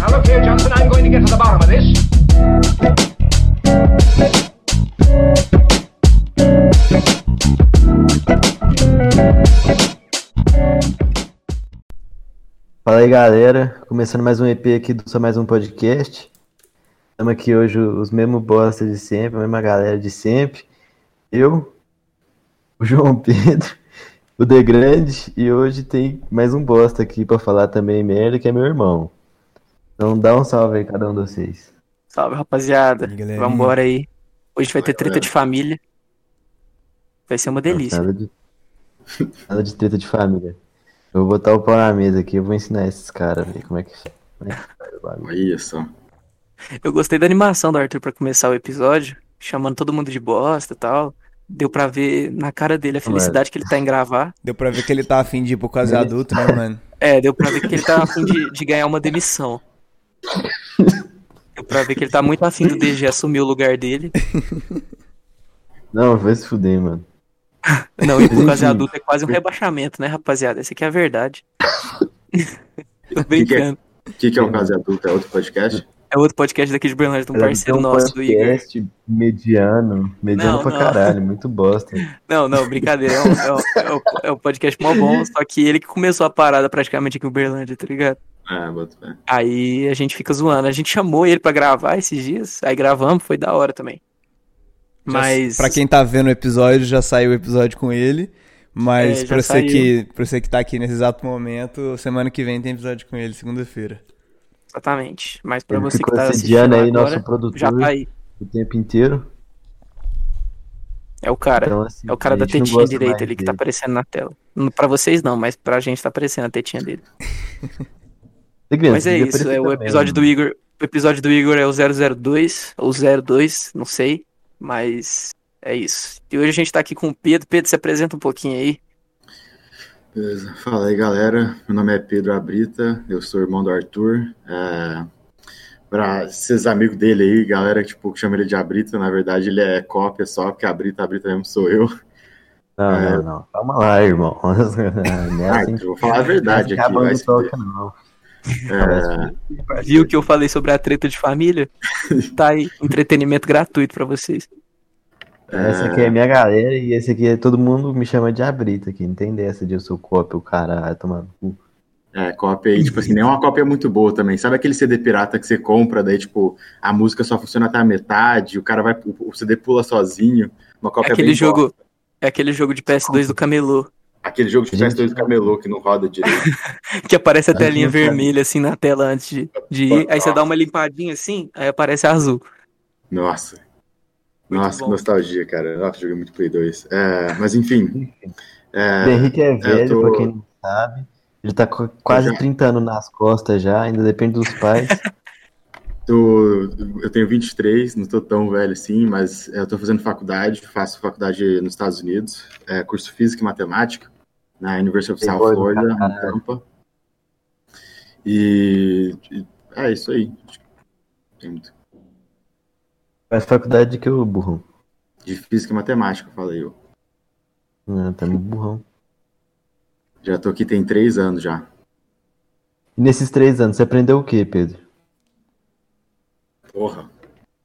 Now look here, Johnson, I'm going to get to the bottom of this. Fala aí galera, começando mais um EP aqui do Só Mais Um Podcast. Estamos aqui hoje os mesmos bosta de sempre, a mesma galera de sempre. Eu, o João Pedro, o The Grande e hoje tem mais um bosta aqui pra falar também merda, que é meu irmão. Então dá um salve aí cada um de vocês. Salve, rapaziada. Aí, galerinha? Vambora aí. Hoje vai ter treta de família. Vai ser uma delícia. Nada de, nada de treta de família. Eu vou botar o pau na mesa aqui, eu vou ensinar esses caras aí como é que, como é que faz o bagulho. Olha só. Eu gostei da animação do Arthur pra começar o episódio, chamando todo mundo de bosta e tal. Deu pra ver na cara dele a felicidade que ele tá em gravar. Deu pra ver que ele tá afim de ir pro quase adulto, né, mano? É, deu pra ver que ele tá afim de, de ganhar uma demissão. Pra ver que ele tá muito afim do DG assumir o lugar dele. Não, vai se fuder, mano. Não, Mas quase enfim. adulto é quase um rebaixamento, né, rapaziada? Essa aqui é a verdade. Tô brincando. O que, que é o caso adulto? É outro podcast? É outro podcast daqui de Berlândia, de um parceiro um nosso, do Igor. podcast mediano, mediano Não, pra não. caralho, muito bosta. Não, não, brincadeira. É um, é um- é um- é podcast mó bom, só que ele que começou a parada praticamente aqui em Uberlândia, tá ligado? Boto fé. Aí a gente fica zoando. A gente chamou ele pra gravar esses dias, aí gravamos, foi da hora também. Mas. Pra quem tá vendo o episódio, já saiu o episódio com ele. Mas É, pra, você saiu. que, pra você que tá aqui nesse exato momento, semana que vem tem episódio com ele, segunda-feira. Exatamente. Mas pra Ele você que tá assistindo aí agora, nosso produtor já tá aí. o tempo inteiro. É o cara. Então, assim, É o cara da tetinha direita ali que tá aparecendo na tela. Não- Pra vocês não, mas pra gente tá aparecendo a tetinha dele. Mas é isso, é o episódio do Igor. O episódio do Igor é o 002, ou 02, não sei. Mas é isso. E hoje a gente tá aqui com o Pedro. Pedro, se apresenta um pouquinho aí. Beleza. Fala aí, galera. Meu nome é Pedro Abrita, eu sou irmão do Arthur. É... Pra esses amigos dele aí, galera tipo, que chama ele de Abrita, na verdade ele é cópia só, porque Abrita, Abrita mesmo sou eu. Não, É. não, não. Calma lá, irmão. Não é Ah, assim vou falar a verdade aqui, vai se não. É, Viu que eu falei sobre a treta de família? Tá aí, entretenimento gratuito pra vocês. Essa aqui é minha galera e esse aqui é todo mundo me chama de Abrita aqui. Não tem dessa de eu sou cópia, o cara vai tomar no cu. É, cópia aí, tipo assim, nem é uma cópia muito boa também. Sabe aquele CD pirata que você compra, daí, tipo, a música só funciona até a metade, o cara vai, o CD pula sozinho. Uma É cópia aquele bem jogo. bosta. É aquele jogo de PS2 do Camelô. Aquele jogo de. PS2 do camelô que não roda direito. Que aparece a telinha vermelha assim na tela antes de, de ir. Aí você dá uma limpadinha assim, aí aparece azul. Nossa. Muito Nossa, bom. que nostalgia, cara. Nossa, joguei muito Play 2. É, mas enfim. O É, Henrique é velho, tô- pra quem não sabe. Ele tá com quase já- 30 anos nas costas já, ainda depende dos pais. tô- eu tenho 23, não tô tão velho assim, mas eu tô fazendo faculdade, faço faculdade nos Estados Unidos, é, curso Física e Matemática, na University of South Florida, em caralho. Tampa. E, e é isso aí. Tem muito. Faz faculdade de que o burrão. De Física e Matemática, falei eu. Ah, tá no burrão. Já tô aqui tem três anos já. E nesses três anos, você aprendeu o que, Pedro? Porra.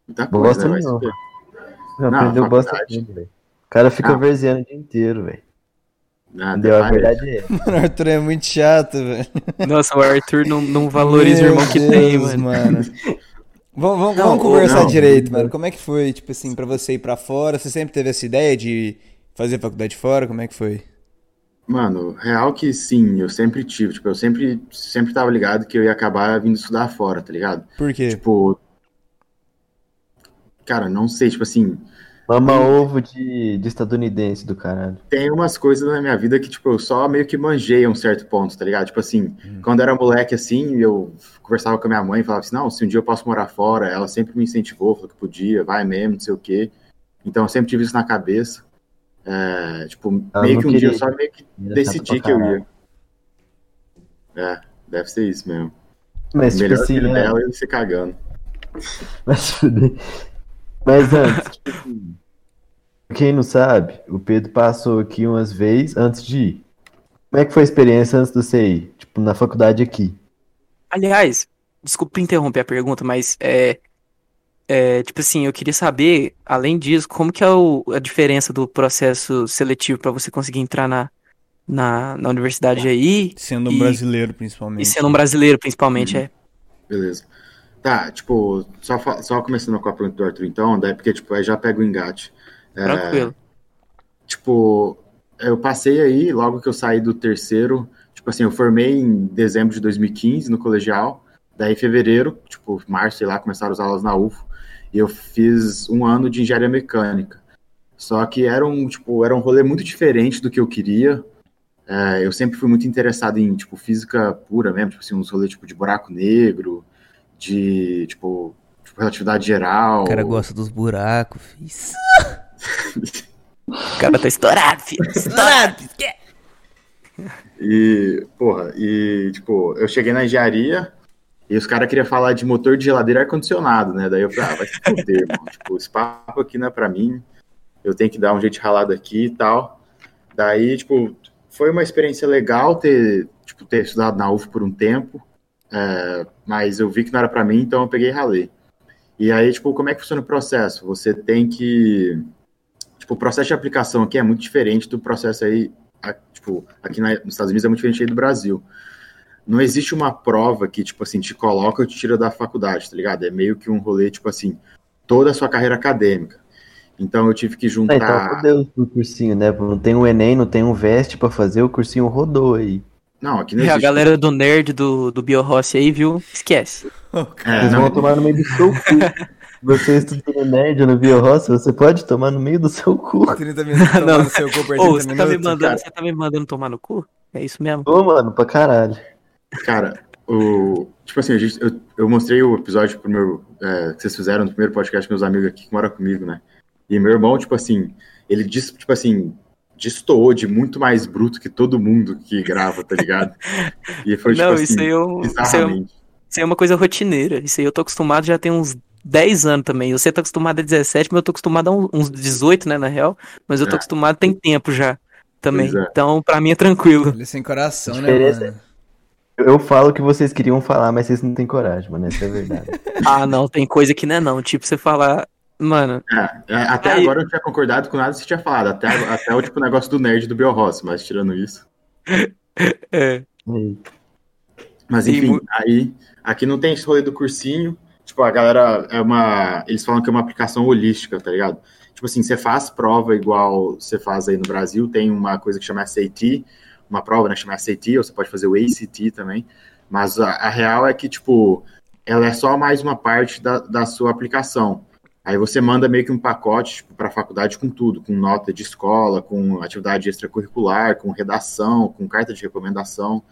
Muita Bosta coisa, né? Não. Você Não, aprendeu tudo, velho. O cara fica Ah. verzeando o dia inteiro, velho. Ah, Entendeu? A detalhe. verdade é. Mano, o Arthur é muito chato, velho. Nossa, o Arthur não, não valoriza Meu o irmão que tem, Deus, mano. Vamos, vamos, Não, vamos conversar não. direito, mano. Como é que foi, tipo assim, pra você ir pra fora? Você sempre teve essa ideia de fazer faculdade fora? Como é que foi? Mano, real que sim, eu sempre tive, tipo, eu sempre, sempre tava ligado que eu ia acabar vindo estudar fora, tá ligado? Por quê? Tipo, cara, não sei, tipo assim, Mama ovo de, de estadunidense do caralho. tem umas coisas na minha vida que, tipo, eu só meio que manjei a um certo ponto, tá ligado? Tipo assim, quando eu era moleque, assim, eu conversava com a minha mãe e falava assim, não, se um dia eu posso morar fora, ela sempre me incentivou, falou que podia, vai mesmo, não sei o quê. Então eu sempre tive isso na cabeça. É, tipo, Ela meio que um dia eu queria. só meio que Era decidi que eu ia. É, deve ser isso mesmo. Mas, tipo Melhor assim, filho né? dela é se cagando. Mas. Mas antes, tipo assim, quem não sabe, o Pedro passou aqui umas vezes antes de ir. Como é que foi a experiência antes de você ir? Tipo, na faculdade aqui. Aliás, desculpa interromper a pergunta, mas é, é, tipo assim, eu queria saber, além disso, como que é o, a diferença do processo seletivo para você conseguir entrar na, na, na universidade aí? Sendo um E- brasileiro, principalmente. E sendo um brasileiro, principalmente, Uhum. é. Beleza. Tá, tipo, só, só começando com a pergunta do Arthur, então, daí porque, tipo, aí já pega o engate. É, Tranquilo. tipo, eu passei aí, logo que eu saí do terceiro, tipo assim, eu formei em dezembro de 2015 no colegial, daí em fevereiro, tipo, março, sei lá, começaram as aulas na UFO, e eu fiz um ano de engenharia mecânica. Só que era um, tipo, era um rolê muito diferente do que eu queria. É, eu sempre fui muito interessado em, tipo, física pura mesmo, tipo assim, uns rolês, tipo, de buraco negro, de, tipo, tipo relatividade geral. O cara gosta dos buracos, fiz. O cara tá estourado, filho. Estourado. E, porra, e, tipo, eu cheguei na engenharia e os caras queriam falar de motor de geladeira e ar-condicionado, né? Daí eu falei, ah, vai se fuder, irmão. Tipo, esse papo aqui não é pra mim. Eu tenho que dar um jeito de ralado aqui e tal. Daí, tipo, foi uma experiência legal ter, tipo, ter estudado na UF por um tempo. É, mas eu vi que não era pra mim, então eu peguei e ralei. E aí, tipo, como é que funciona o processo? Você tem que. Tipo, o processo de aplicação aqui é muito diferente do processo aí tipo, aqui na- nos Estados Unidos é muito diferente aí do Brasil. Não existe uma prova que, tipo assim, te coloca ou te tira da faculdade, tá ligado? É meio que um rolê, tipo assim, toda a sua carreira acadêmica. Então eu tive que juntar. então fodeu o cursinho, né? Não tem um Enem, não tem um Veste pra fazer, o cursinho rodou aí. Não, aqui não E a existe. galera do nerd do, do Biorossi aí, viu? Esquece. É, Vocês não, vão tomar no meio do seu cu. Você estudando nerd no Biorroça, você pode tomar no meio do seu cu. 30 minutos no seu cu por 30 Ô, você tá, me mandando, cara. você tá me mandando tomar no cu? É isso mesmo? Ô, mano, pra caralho. Cara, o. Tipo assim, a gente- eu, eu mostrei o episódio pro meu. é, que vocês fizeram no primeiro podcast com meus amigos aqui que moram comigo, né? E meu irmão, tipo assim, ele diz, tipo assim, destoou de muito mais bruto que todo mundo que grava, tá ligado? E foi tipo Não, assim, isso aí eu. Isso aí, eu- bizarramente. isso aí é uma coisa rotineira. Isso aí eu tô acostumado já tem uns 10 anos também. Você tá acostumado a 17, mas eu tô acostumado a uns 18, né, na real. Mas eu tô É. acostumado tem tempo já também. É. Então, pra mim é tranquilo. Ele sem coração, né, mano? Eu, eu falo o que vocês queriam falar, mas vocês não têm coragem, mano. Essa é a verdade. Ah, não, tem coisa que não é não. Tipo, você falar. Mano, É, é, até Aí- agora eu não tinha concordado com nada que você tinha falado, até, até o tipo negócio do nerd do Biorross, mas tirando isso. é. Mas enfim, mu- aí aqui não tem esse rolê do cursinho. Tipo, a galera é uma. Eles falam que é uma aplicação holística, tá ligado? Tipo assim, você faz prova igual você faz aí no Brasil, tem uma coisa que chama SAT, uma prova, né, chama SAT, ou você pode fazer o ACT também. Mas a, a real é que, tipo, ela é só mais uma parte da, da sua aplicação. Aí você manda meio que um pacote tipo, para a faculdade com tudo, com nota de escola, com atividade extracurricular, com redação, com carta de recomendação.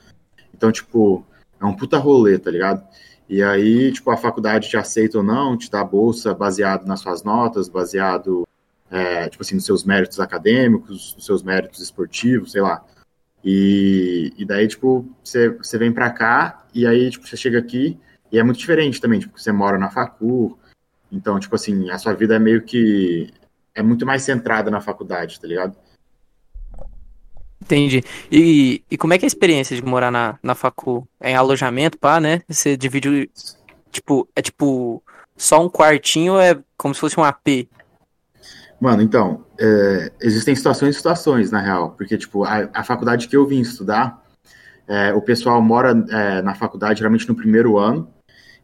Então, tipo, é um puta rolê, tá ligado? E aí, tipo, a faculdade te aceita ou não, te dá bolsa baseado nas suas notas, baseado, é, tipo assim, nos seus méritos acadêmicos, nos seus méritos esportivos, sei lá. E, e daí, tipo, você, você vem pra cá e aí, tipo, você chega aqui e é muito diferente também, tipo, você mora na facul, então, tipo assim, a sua vida é meio que, é muito mais centrada na faculdade, tá ligado? Entendi. E, e como é que é a experiência de morar na, na facu? É em alojamento, pá, né? Você divide, tipo, é tipo, só um quartinho é como se fosse um AP? Mano, então, é, existem situações e situações, na real, porque, tipo, a, a faculdade que eu vim estudar, é, o pessoal mora é, na faculdade geralmente no primeiro ano,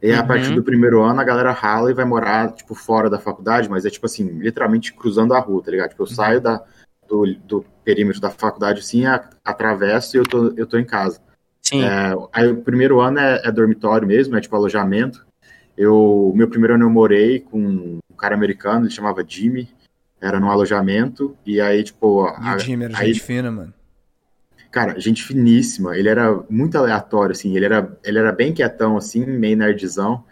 e aí, a Uhum. partir do primeiro ano a galera rala e vai morar, tipo, fora da faculdade, mas é, tipo assim, literalmente cruzando a rua, tá ligado? Tipo, eu saio da, do, do perímetro da faculdade, assim, a- atravesso e eu tô, eu tô em casa. Sim. É, aí o primeiro ano é, é dormitório mesmo, é tipo alojamento. Eu, meu primeiro ano eu morei com um cara americano, ele chamava Jimmy, era num alojamento, e aí, tipo, E a- o Jimmy era aí- gente fina, mano. Cara, gente finíssima, ele era muito aleatório, assim, ele era, ele era bem quietão, assim, meio nerdzão,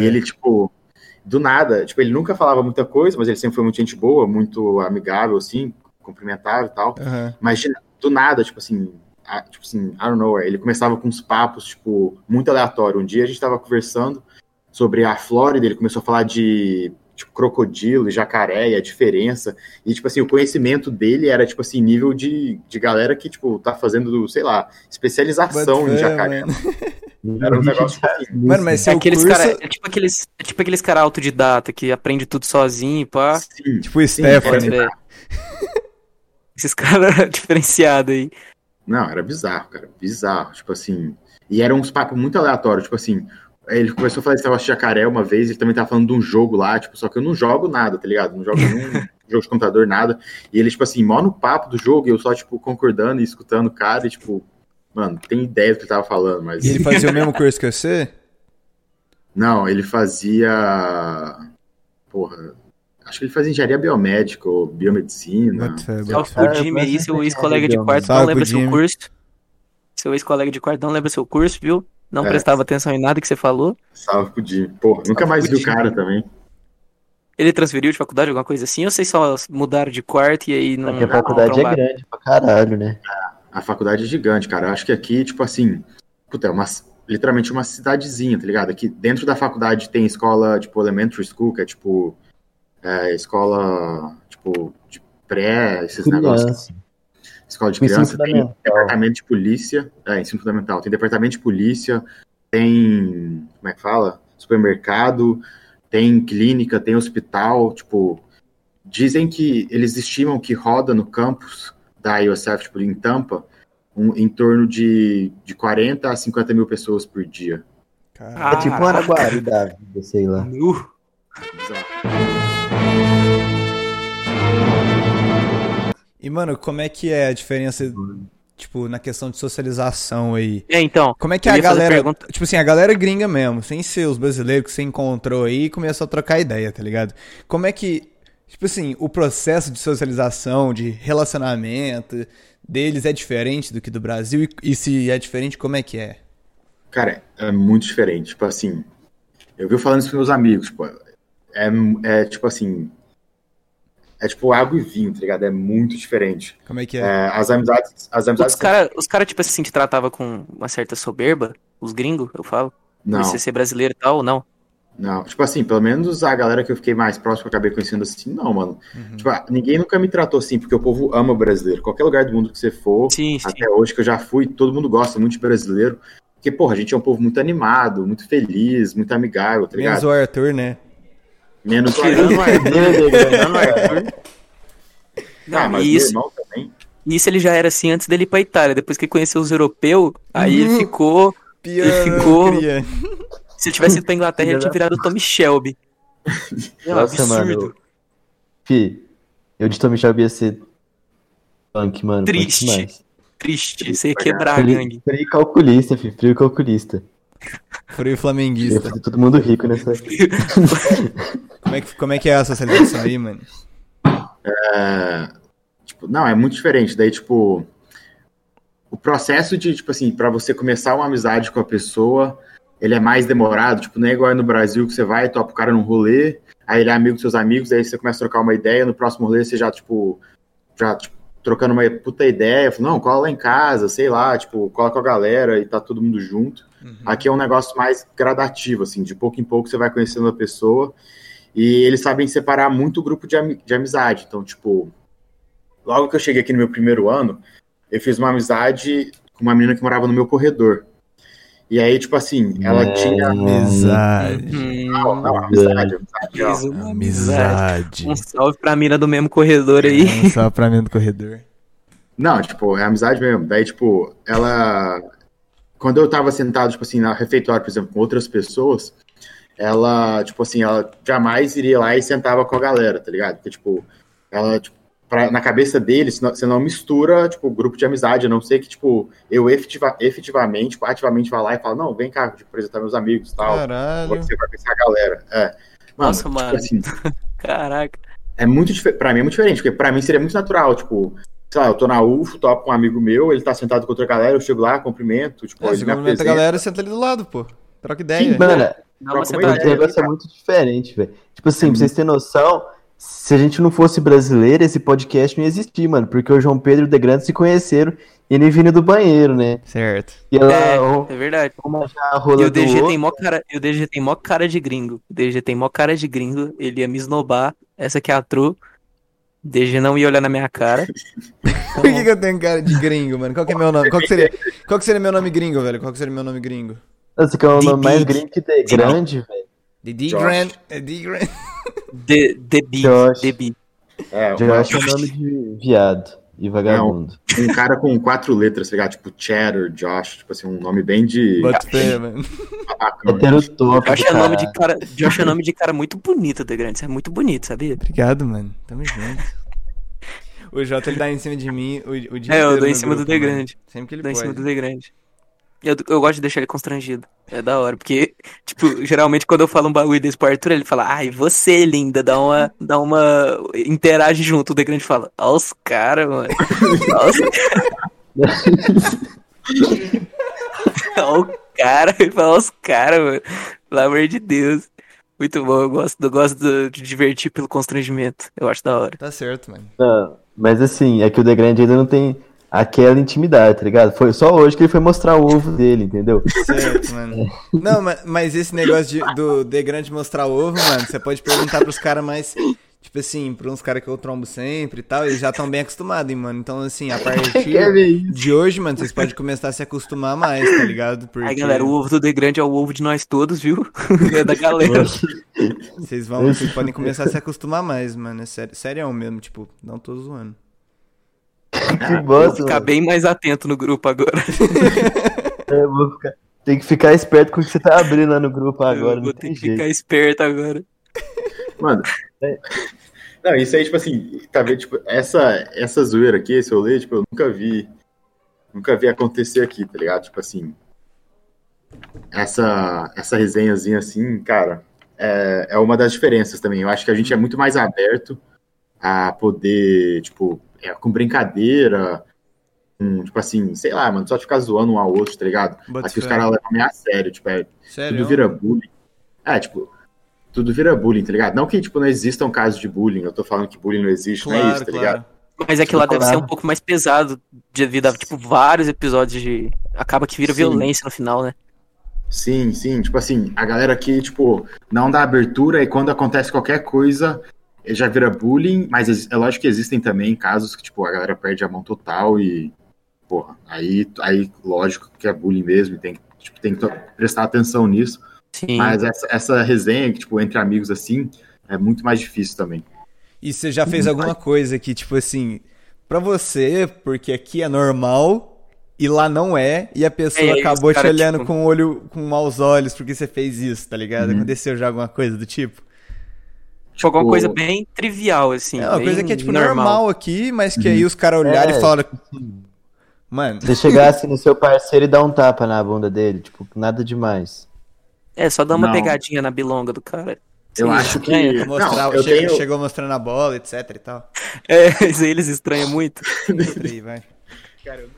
e ele, tipo, do nada, tipo, ele nunca falava muita coisa, mas ele sempre foi muito gente boa, muito amigável, assim, cumprimentava e tal. Aham. Mas do nada, tipo assim, a- tipo assim, I don't know, ele começava com uns papos, tipo, muito aleatório. Um dia a gente tava conversando sobre a Flórida, ele começou a falar de tipo, crocodilo e jacaré e a diferença. E, tipo assim, o conhecimento dele era, tipo assim, nível de, de galera que, tipo, tá fazendo, sei lá, especialização em jacaré. mano. Era um negócio assim. Mano, mas É aqueles curso... cara, é tipo aqueles, é tipo aqueles cara autodidata que aprende tudo sozinho, pá. Sim, Tipo o Stephanie. Esses caras diferenciados aí. Não, era bizarro, cara. Bizarro. Tipo assim. E eram uns papos muito aleatórios. Tipo assim, ele começou a falar esse negócio de jacaré uma vez, ele também tava falando de um jogo lá, tipo, só que eu não jogo nada, tá ligado? Não jogo nenhum jogo de computador, nada. E ele, tipo assim, mó no papo do jogo, e eu só, tipo, concordando e escutando o cara, e, tipo, mano, tem ideia do que ele tava falando, mas. E ele fazia o mesmo curso que você? Não, ele fazia. Porra. Acho que ele fazia engenharia biomédica ou biomedicina. Bota Salve bota fé. pro Jimmy aí, seu ex-colega de quarto, Salve não lembra seu curso. Seu ex-colega de quarto não lembra seu curso, viu? Não É. prestava atenção em nada que você falou. Salve pro Jim. Porra, nunca mais vi o cara também. Ele transferiu de faculdade, alguma coisa assim, ou vocês só mudaram de quarto e aí não. Porque a não faculdade é grande pra caralho, né? A faculdade é gigante, cara. Eu acho que aqui, tipo assim, puta, é uma, literalmente uma cidadezinha, tá ligado? Aqui dentro da faculdade tem escola, tipo, elementary school, que é tipo, é, escola, tipo, de pré, esses negócios. Escola de Ensino criança, tem departamento de polícia, é, ensino fundamental, tem departamento de polícia, tem, como é que fala? Supermercado, tem clínica, tem hospital, tipo, dizem que eles estimam que roda no campus da IOSF, tipo, em Tampa, um- em torno de, de 40 a 50 mil pessoas por dia. Caralho. É tipo um Araguari da vida, sei lá. Nu. Bizarro. E, mano, como é que é a diferença, tipo, na questão de socialização aí? É, então. Como é que a galera, pergunta- tipo assim, a galera gringa mesmo, sem ser os brasileiros que você encontrou aí e começou a trocar ideia, tá ligado? Como é que, tipo assim, o processo de socialização, de relacionamento deles é diferente do que do Brasil? E, e se é diferente, como é que é? Cara, é muito diferente. Tipo assim, eu vi falando isso com meus amigos, tipo, é, é tipo assim, é tipo água e vinho, tá ligado? É muito diferente. Como é que é? É, as amizades, as amizades Os caras, os cara, tipo assim, te tratavam com uma certa soberba, os gringos, eu falo. não, Por você ser brasileiro e tal, ou não? não, tipo assim, pelo menos a galera que eu fiquei mais próximo, que eu acabei conhecendo assim, não, mano. Uhum. Tipo, ah, ninguém nunca me tratou assim, porque o povo ama o brasileiro. Qualquer lugar do mundo que você for, Sim, sim. até hoje que eu já fui, todo mundo gosta muito de brasileiro. Porque, porra, a gente é um povo muito animado, muito feliz, muito amigável, tá Menos ligado? o Arthur, né? Menos Tirando o Arthur, tirando o É. Arthur. Não, Ah, mas e meu isso, irmão também. isso ele já era assim antes dele ir pra Itália. Depois que ele conheceu os europeus, aí Uhum. ele ficou. Piano, ficou- cria. Se ele tivesse ido pra Inglaterra, ele tinha virado o Tommy Shelby. É um Nossa, absurdo. mano. Fi, eu de Tommy Shelby ia ser punk, mano. punk Triste. Triste. Você ia quebrar a Frio, gangue. frio calculista, fi. Frio calculista. Frio Ia flamenguista. fazer todo mundo rico nessa. Como é, que, como é que é a socialização aí, mano? É, tipo, não, é muito diferente. Daí, tipo, o processo de, tipo assim, pra você começar uma amizade com a pessoa, ele é mais demorado. Tipo, não é igual no Brasil que você vai, topa o cara num rolê, aí ele é amigo dos seus amigos, aí você começa a trocar uma ideia, no próximo rolê você já, tipo, já, tipo, trocando uma puta ideia, fala, não, cola lá em casa, sei lá, tipo, cola com a galera e tá todo mundo junto. Aqui é um negócio mais gradativo, assim, de pouco em pouco você vai conhecendo a pessoa e eles sabem separar muito o grupo de, ami- de amizade. Então, tipo, logo que eu cheguei aqui no meu primeiro ano, eu fiz uma amizade com uma menina que morava no meu corredor. E aí, tipo assim, ela tinha. Amizade. Não, não, amizade, amizade. uma amizade. Um salve pra mina do mesmo corredor aí. É, Só pra mim do corredor. Não, tipo, é amizade mesmo. Daí, tipo, ela. Quando eu tava sentado, tipo assim, na refeitório, por exemplo, com outras pessoas, ela, tipo assim, ela jamais iria lá e sentava com a galera, tá ligado? Porque, tipo, ela, tipo, pra- na cabeça deles, não- você não mistura, tipo, grupo de amizade, a não ser que, tipo, eu efetiva- efetivamente, tipo, ativamente vá lá e falo, não, vem cá, tipo, apresentar meus amigos e tal. Caralho. Você vai conhecer a galera. É. Mano, Nossa, tipo mano. assim, Caraca. é muito diferente. Pra mim é muito diferente, porque pra mim seria muito natural, tipo, sei lá, eu tô na UFO, topo com um amigo meu, ele tá sentado com outra galera, eu chego lá, cumprimento, tipo, É, ele me cumprimenta a apresenta. galera e senta ali do lado, pô. Troca ideia. Sim, Mano, Dá uma o negócio é muito diferente, velho. Tipo assim, pra vocês terem noção, se a gente não fosse brasileiro, esse podcast não ia existir, mano. Porque o João Pedro e o De Grande se conheceram e ele vindo do banheiro, né? Certo. E ela, É, um, é verdade. uma já rola E o do DG outro. tem mó cara, e o DG tem mó cara de gringo. O DG tem mó cara de gringo. Ele ia me esnobar. Essa aqui é a true. O DG não ia olhar na minha cara. Por que, que eu tenho cara de gringo, mano? Qual que é meu nome? Qual que seria, qual que seria meu nome gringo, velho? Qual que seria meu nome gringo? Nossa, que é o The nome mais gringo que The. Grande, velho. The D Josh. Grand. The D Grand. The, the Big. Josh. The Big. É, Josh é Josh. nome de viado e vagabundo. um cara com quatro letras, tá ligado? Tipo Cheddar, Josh, tipo assim, um nome bem de. Bota fé, mano. Josh é nome de cara. Josh é nome de cara muito bonito, The Grande. Isso é muito bonito, sabia? Obrigado, mano. Tamo junto. O Jota, ele dá em cima de mim o, o É, eu dou em cima do The. Grande. Sempre que ele Dá em cima do The Grande. Eu, eu gosto de deixar ele constrangido. É da hora, porque, tipo, geralmente quando eu falo um bagulho desse pro Arthur, ele fala, ai, você, linda, dá uma. Dá uma. interage junto. O The Grande fala, ó os caras, mano. Ó os Ó o cara, ele fala, ó os caras, mano. Pelo amor de Deus. Muito bom, eu gosto, eu gosto de divertir pelo constrangimento. Eu acho da hora. Tá certo, mano. Não, mas assim, é que o The Grande ainda não tem aquela intimidade, tá ligado? Foi só hoje que ele foi mostrar o ovo dele, entendeu? Certo, mano. Não, ma- mas esse negócio de- do The Grande mostrar o ovo, mano, você pode perguntar pros caras mais. Tipo assim, pra uns caras que eu trombo sempre e tal, eles já estão bem acostumados, hein, mano. Então, assim, a partir de hoje, mano, vocês podem começar a se acostumar mais, tá ligado? Porque Aí, galera, o ovo do The Grande é o ovo de nós todos, viu? É da galera. vocês vão, vocês podem começar a se acostumar mais, mano. É sério, sério mesmo, tipo, não tô zoando. Que Vou ficar mano. bem mais atento no grupo agora. Eu vou ficar- Tem que ficar esperto com o que você tá abrindo lá no grupo agora, Eu não vou ter tem que jeito. ficar esperto agora. Mano. é- Não, isso aí, tipo assim, tá vendo? Tipo, essa, essa zoeira aqui, esse rolê, tipo, eu nunca vi. Nunca vi acontecer aqui, tá ligado? Tipo assim. Essa, essa resenhazinha assim, cara, é, é uma das diferenças também. Eu acho que a gente é muito mais aberto a poder, tipo, é, com brincadeira, com, tipo assim, sei lá, mano, só ficar zoando um ao outro, tá ligado? Bota Aqui os fé. caras levam meio a sério, tipo, é, Sério? tudo vira bullying. É, tipo, tudo vira bullying, tá ligado? Não que, tipo, não existam casos de bullying, eu tô falando que bullying não existe, não é Claro, isso, tá ligado? claro. Mas é que lá deve ser um Claro. pouco mais pesado devido a, tipo, vários episódios de. Acaba que vira Sim. violência no final, né? Sim, sim, tipo assim, a galera aqui, tipo, não dá abertura e quando acontece qualquer coisa, já vira bullying, mas é lógico que existem também casos que, tipo, a galera perde a mão total e, porra, aí, aí lógico que é bullying mesmo, e tem, tipo, tem que prestar atenção nisso, Sim. mas essa, essa resenha, que, tipo, entre amigos assim, é muito mais difícil também. E você já fez alguma coisa que, tipo assim, pra você, porque aqui é normal e lá não é, e a pessoa É, acabou te olhando tipo- com o olho, com maus olhos porque você fez isso, tá ligado? Uhum. Aconteceu já alguma coisa do tipo? Tipo, alguma tipo- coisa bem trivial, assim. é uma bem coisa que é, tipo, normal, aqui, mas que aí os caras olharem É. e falaram. Mano, Você chegasse no seu parceiro e dar um tapa na bunda dele, tipo, nada demais. É, só dá uma Não. pegadinha na bilonga do cara. Eu Sim, acho que... estranha. mostrar, Não, eu chega- tenho... chegou mostrando a bola, etc e tal. É, isso aí eles estranham muito.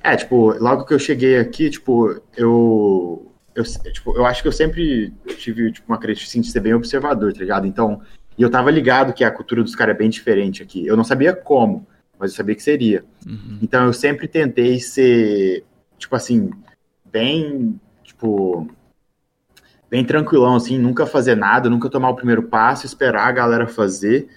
É, tipo, logo que eu cheguei aqui, tipo, eu. Eu, tipo, eu acho que eu sempre tive tipo, uma característica assim, de ser bem observador, tá ligado? Então, e eu tava ligado que a cultura dos caras é bem diferente aqui. Eu não sabia como, mas eu sabia que seria. Uhum. Então eu sempre tentei ser, tipo assim, bem, tipo, bem tranquilão, assim, nunca fazer nada, nunca tomar o primeiro passo, esperar a galera fazer,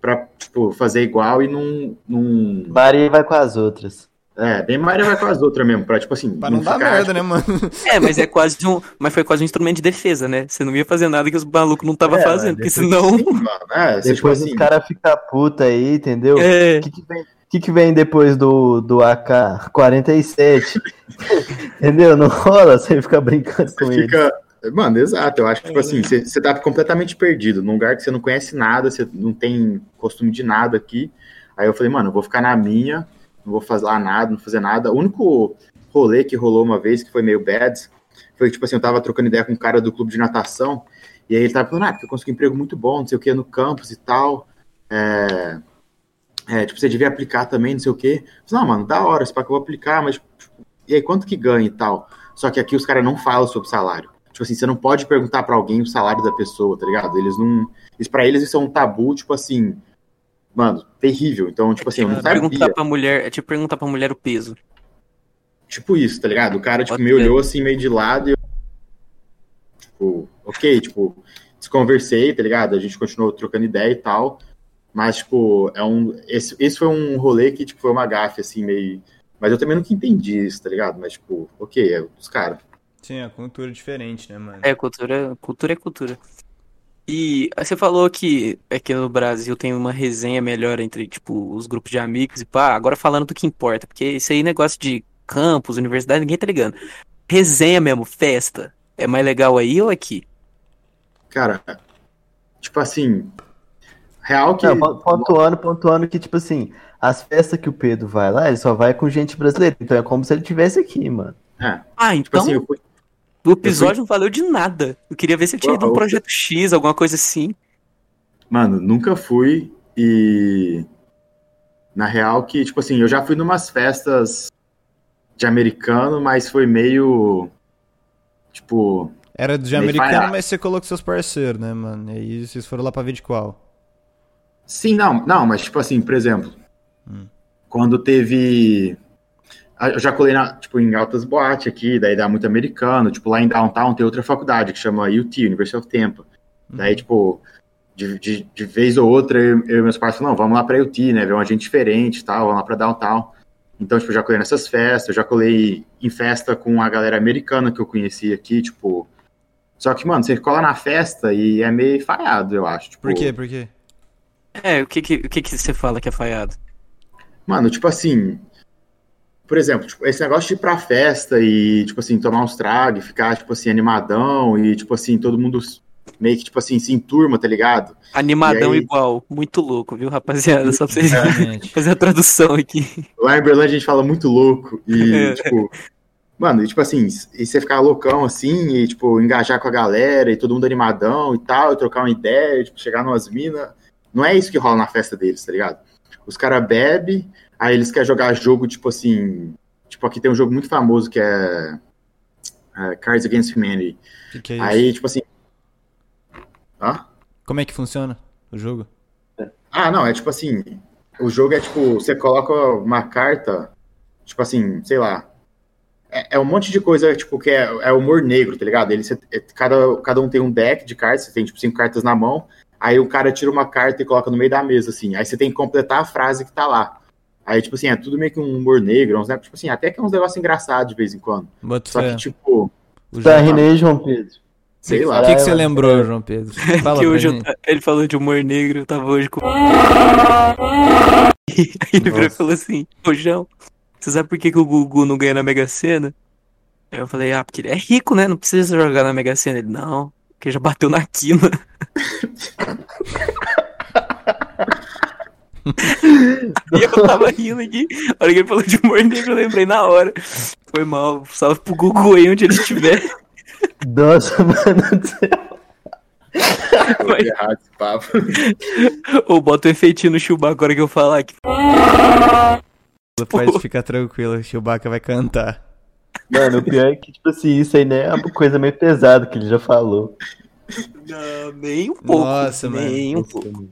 pra, tipo, fazer igual e não. não Maria vai com as outras. É, bem Maria vai com as outras mesmo, pra, tipo assim. Pra não dar ficar, merda, tipo, né, mano? É, mas é quase um. Mas foi quase um instrumento de defesa, né? Você não ia fazer nada que os malucos não estavam É, fazendo, porque senão. Sim, mano, é, você, tipo Depois assim, os caras ficam puta aí, entendeu? É. O que, que vem, que, que vem depois do, do AK-47? entendeu? Não rola você ficar brincando com você ele. fica. Mano, exato, eu acho que, tipo assim, você, você tá completamente perdido, num lugar que você não conhece nada, você não tem costume de nada aqui. Aí eu falei, mano, eu vou ficar na minha, não vou fazer nada, não fazer nada. O único rolê que rolou uma vez, que foi meio bad, foi tipo assim, eu tava trocando ideia com um cara do clube de natação, e aí ele tava falando, ah, porque eu consegui um emprego muito bom, não sei o que, no campus e tal. É, é, tipo, você devia aplicar também, não sei o quê. Falei, não, mano, da hora, pá que eu vou aplicar, mas tipo, e aí, quanto que ganha e tal? Só que aqui os caras não falam sobre salário. Tipo assim, você não pode perguntar pra alguém o salário da pessoa, tá ligado? Eles não. Isso pra eles isso é um tabu, tipo assim. Mano, terrível. Então, tipo assim, eu não Perguntar sabia. pra mulher. É tipo perguntar pra mulher o peso. Tipo isso, tá ligado? O cara, tipo, Pode me olhou assim, meio de lado e eu. Tipo, ok, tipo, desconversei, tá ligado? A gente continuou trocando ideia e tal. Mas, tipo, é um. Esse, esse foi um rolê que, tipo, foi uma gafe, assim, meio. Mas eu também nunca entendi isso, tá ligado? Mas, tipo, ok, é os caras. Sim, a cultura é diferente, né, mano? É, cultura, cultura é cultura. E você falou que aqui no Brasil tem uma resenha melhor entre, tipo, os grupos de amigos e pá. Agora falando do que importa, porque isso aí, negócio de campus, universidade, ninguém tá ligando. Resenha mesmo, festa. É mais legal aí ou aqui? Cara, tipo assim, real que. Não, pon- pontuando, pontuando que, tipo assim, as festas que o Pedro vai lá, ele só vai com gente brasileira. Então é como se ele estivesse aqui, mano. É, Ah, tipo então assim, eu fui, o episódio não valeu de nada. Eu queria ver se ele tinha ido um Uau. projeto X, alguma coisa assim. Mano, nunca fui e na real que, tipo assim, eu já fui numas festas de americano, mas foi meio tipo, Era de americano, falhado. mas você colocou seus parceiros, né, mano? E aí vocês foram lá pra ver de qual? sim, não, não, mas tipo assim, por exemplo, Hum. quando teve eu já colei na, tipo, em altas boates aqui, daí dá muito americano, tipo, lá em Downtown tem outra faculdade que chama UT, University of Tampa. Daí, tipo, de, de, de vez ou outra, eu, eu e meus pais falam, não, vamos lá pra UT, né, ver uma gente diferente e tal, vamos lá pra Downtown. Então, tipo, eu já colei nessas festas, eu já colei em festa com a galera americana que eu conheci aqui, tipo... Só que, mano, você cola na festa e é meio falhado, eu acho. Tipo, Por quê? Por quê? É, o que que, o que que você fala que é falhado? Mano, tipo assim. Por exemplo, tipo, esse negócio de ir pra festa e, tipo assim, tomar uns tragos, e ficar, tipo assim, animadão e, tipo assim, todo mundo meio que, tipo assim, se enturma, tá ligado? Animadão E aí? igual. Muito louco, viu, rapaziada? Só pra vocês Realmente. fazer a tradução aqui. Lá em Berlândia a gente fala muito louco e, É. tipo. Mano, e, tipo assim, e você ficar loucão assim e, tipo, engajar com a galera e todo mundo animadão e tal, e trocar uma ideia, tipo, chegar numas minas. Não é isso que rola na festa deles, tá ligado? Os caras bebem, aí eles querem jogar jogo, tipo assim. Tipo, aqui tem um jogo muito famoso que é. é, Cards Against Humanity. O que, que é isso? Aí, tipo assim. Hã? Como é que funciona o jogo? Ah, não, é tipo assim. O jogo é tipo, você coloca uma carta, tipo assim, sei lá. É, é um monte de coisa, tipo, que é, é humor negro, tá ligado? Ele, cê- é- cada, cada um tem um deck de cartas, você tem, tipo, cinco cartas na mão. Aí o cara tira uma carta e coloca no meio da mesa, assim. Aí você tem que completar a frase que tá lá. Aí, tipo assim, é tudo meio que um humor negro, uns, né? tipo assim, até que é uns negócios engraçados de vez em quando. Bota Só fé. que, tipo, O Tá aí, João Pedro? sei O lá. que, que você Caralho, lembrou, João Pedro? Fala que hoje ta- ele falou de humor negro, eu tava hoje com. Aí ele virou e falou assim: Ô João, você sabe por que, que o Gugu não ganha na Mega Sena? Aí eu falei: Ah, porque ele é rico, né? Não precisa jogar na Mega Sena. Ele: Não, porque já bateu na quina. e eu tava rindo aqui. A hora que ele falou de humor negro, eu lembrei na hora. Foi mal. Salve pro Gugu aí onde ele estiver. Nossa, mano do céu. Que errado esse papo. Ou bota o efeitinho no Chewbacca agora que eu falar aqui. Pode ficar tranquilo, o Chewbacca vai cantar. Mano, o pior é que, tipo assim, isso aí não é uma coisa meio pesada que ele já falou. Não, nem um pouco. Nossa, mano. nem um pouco.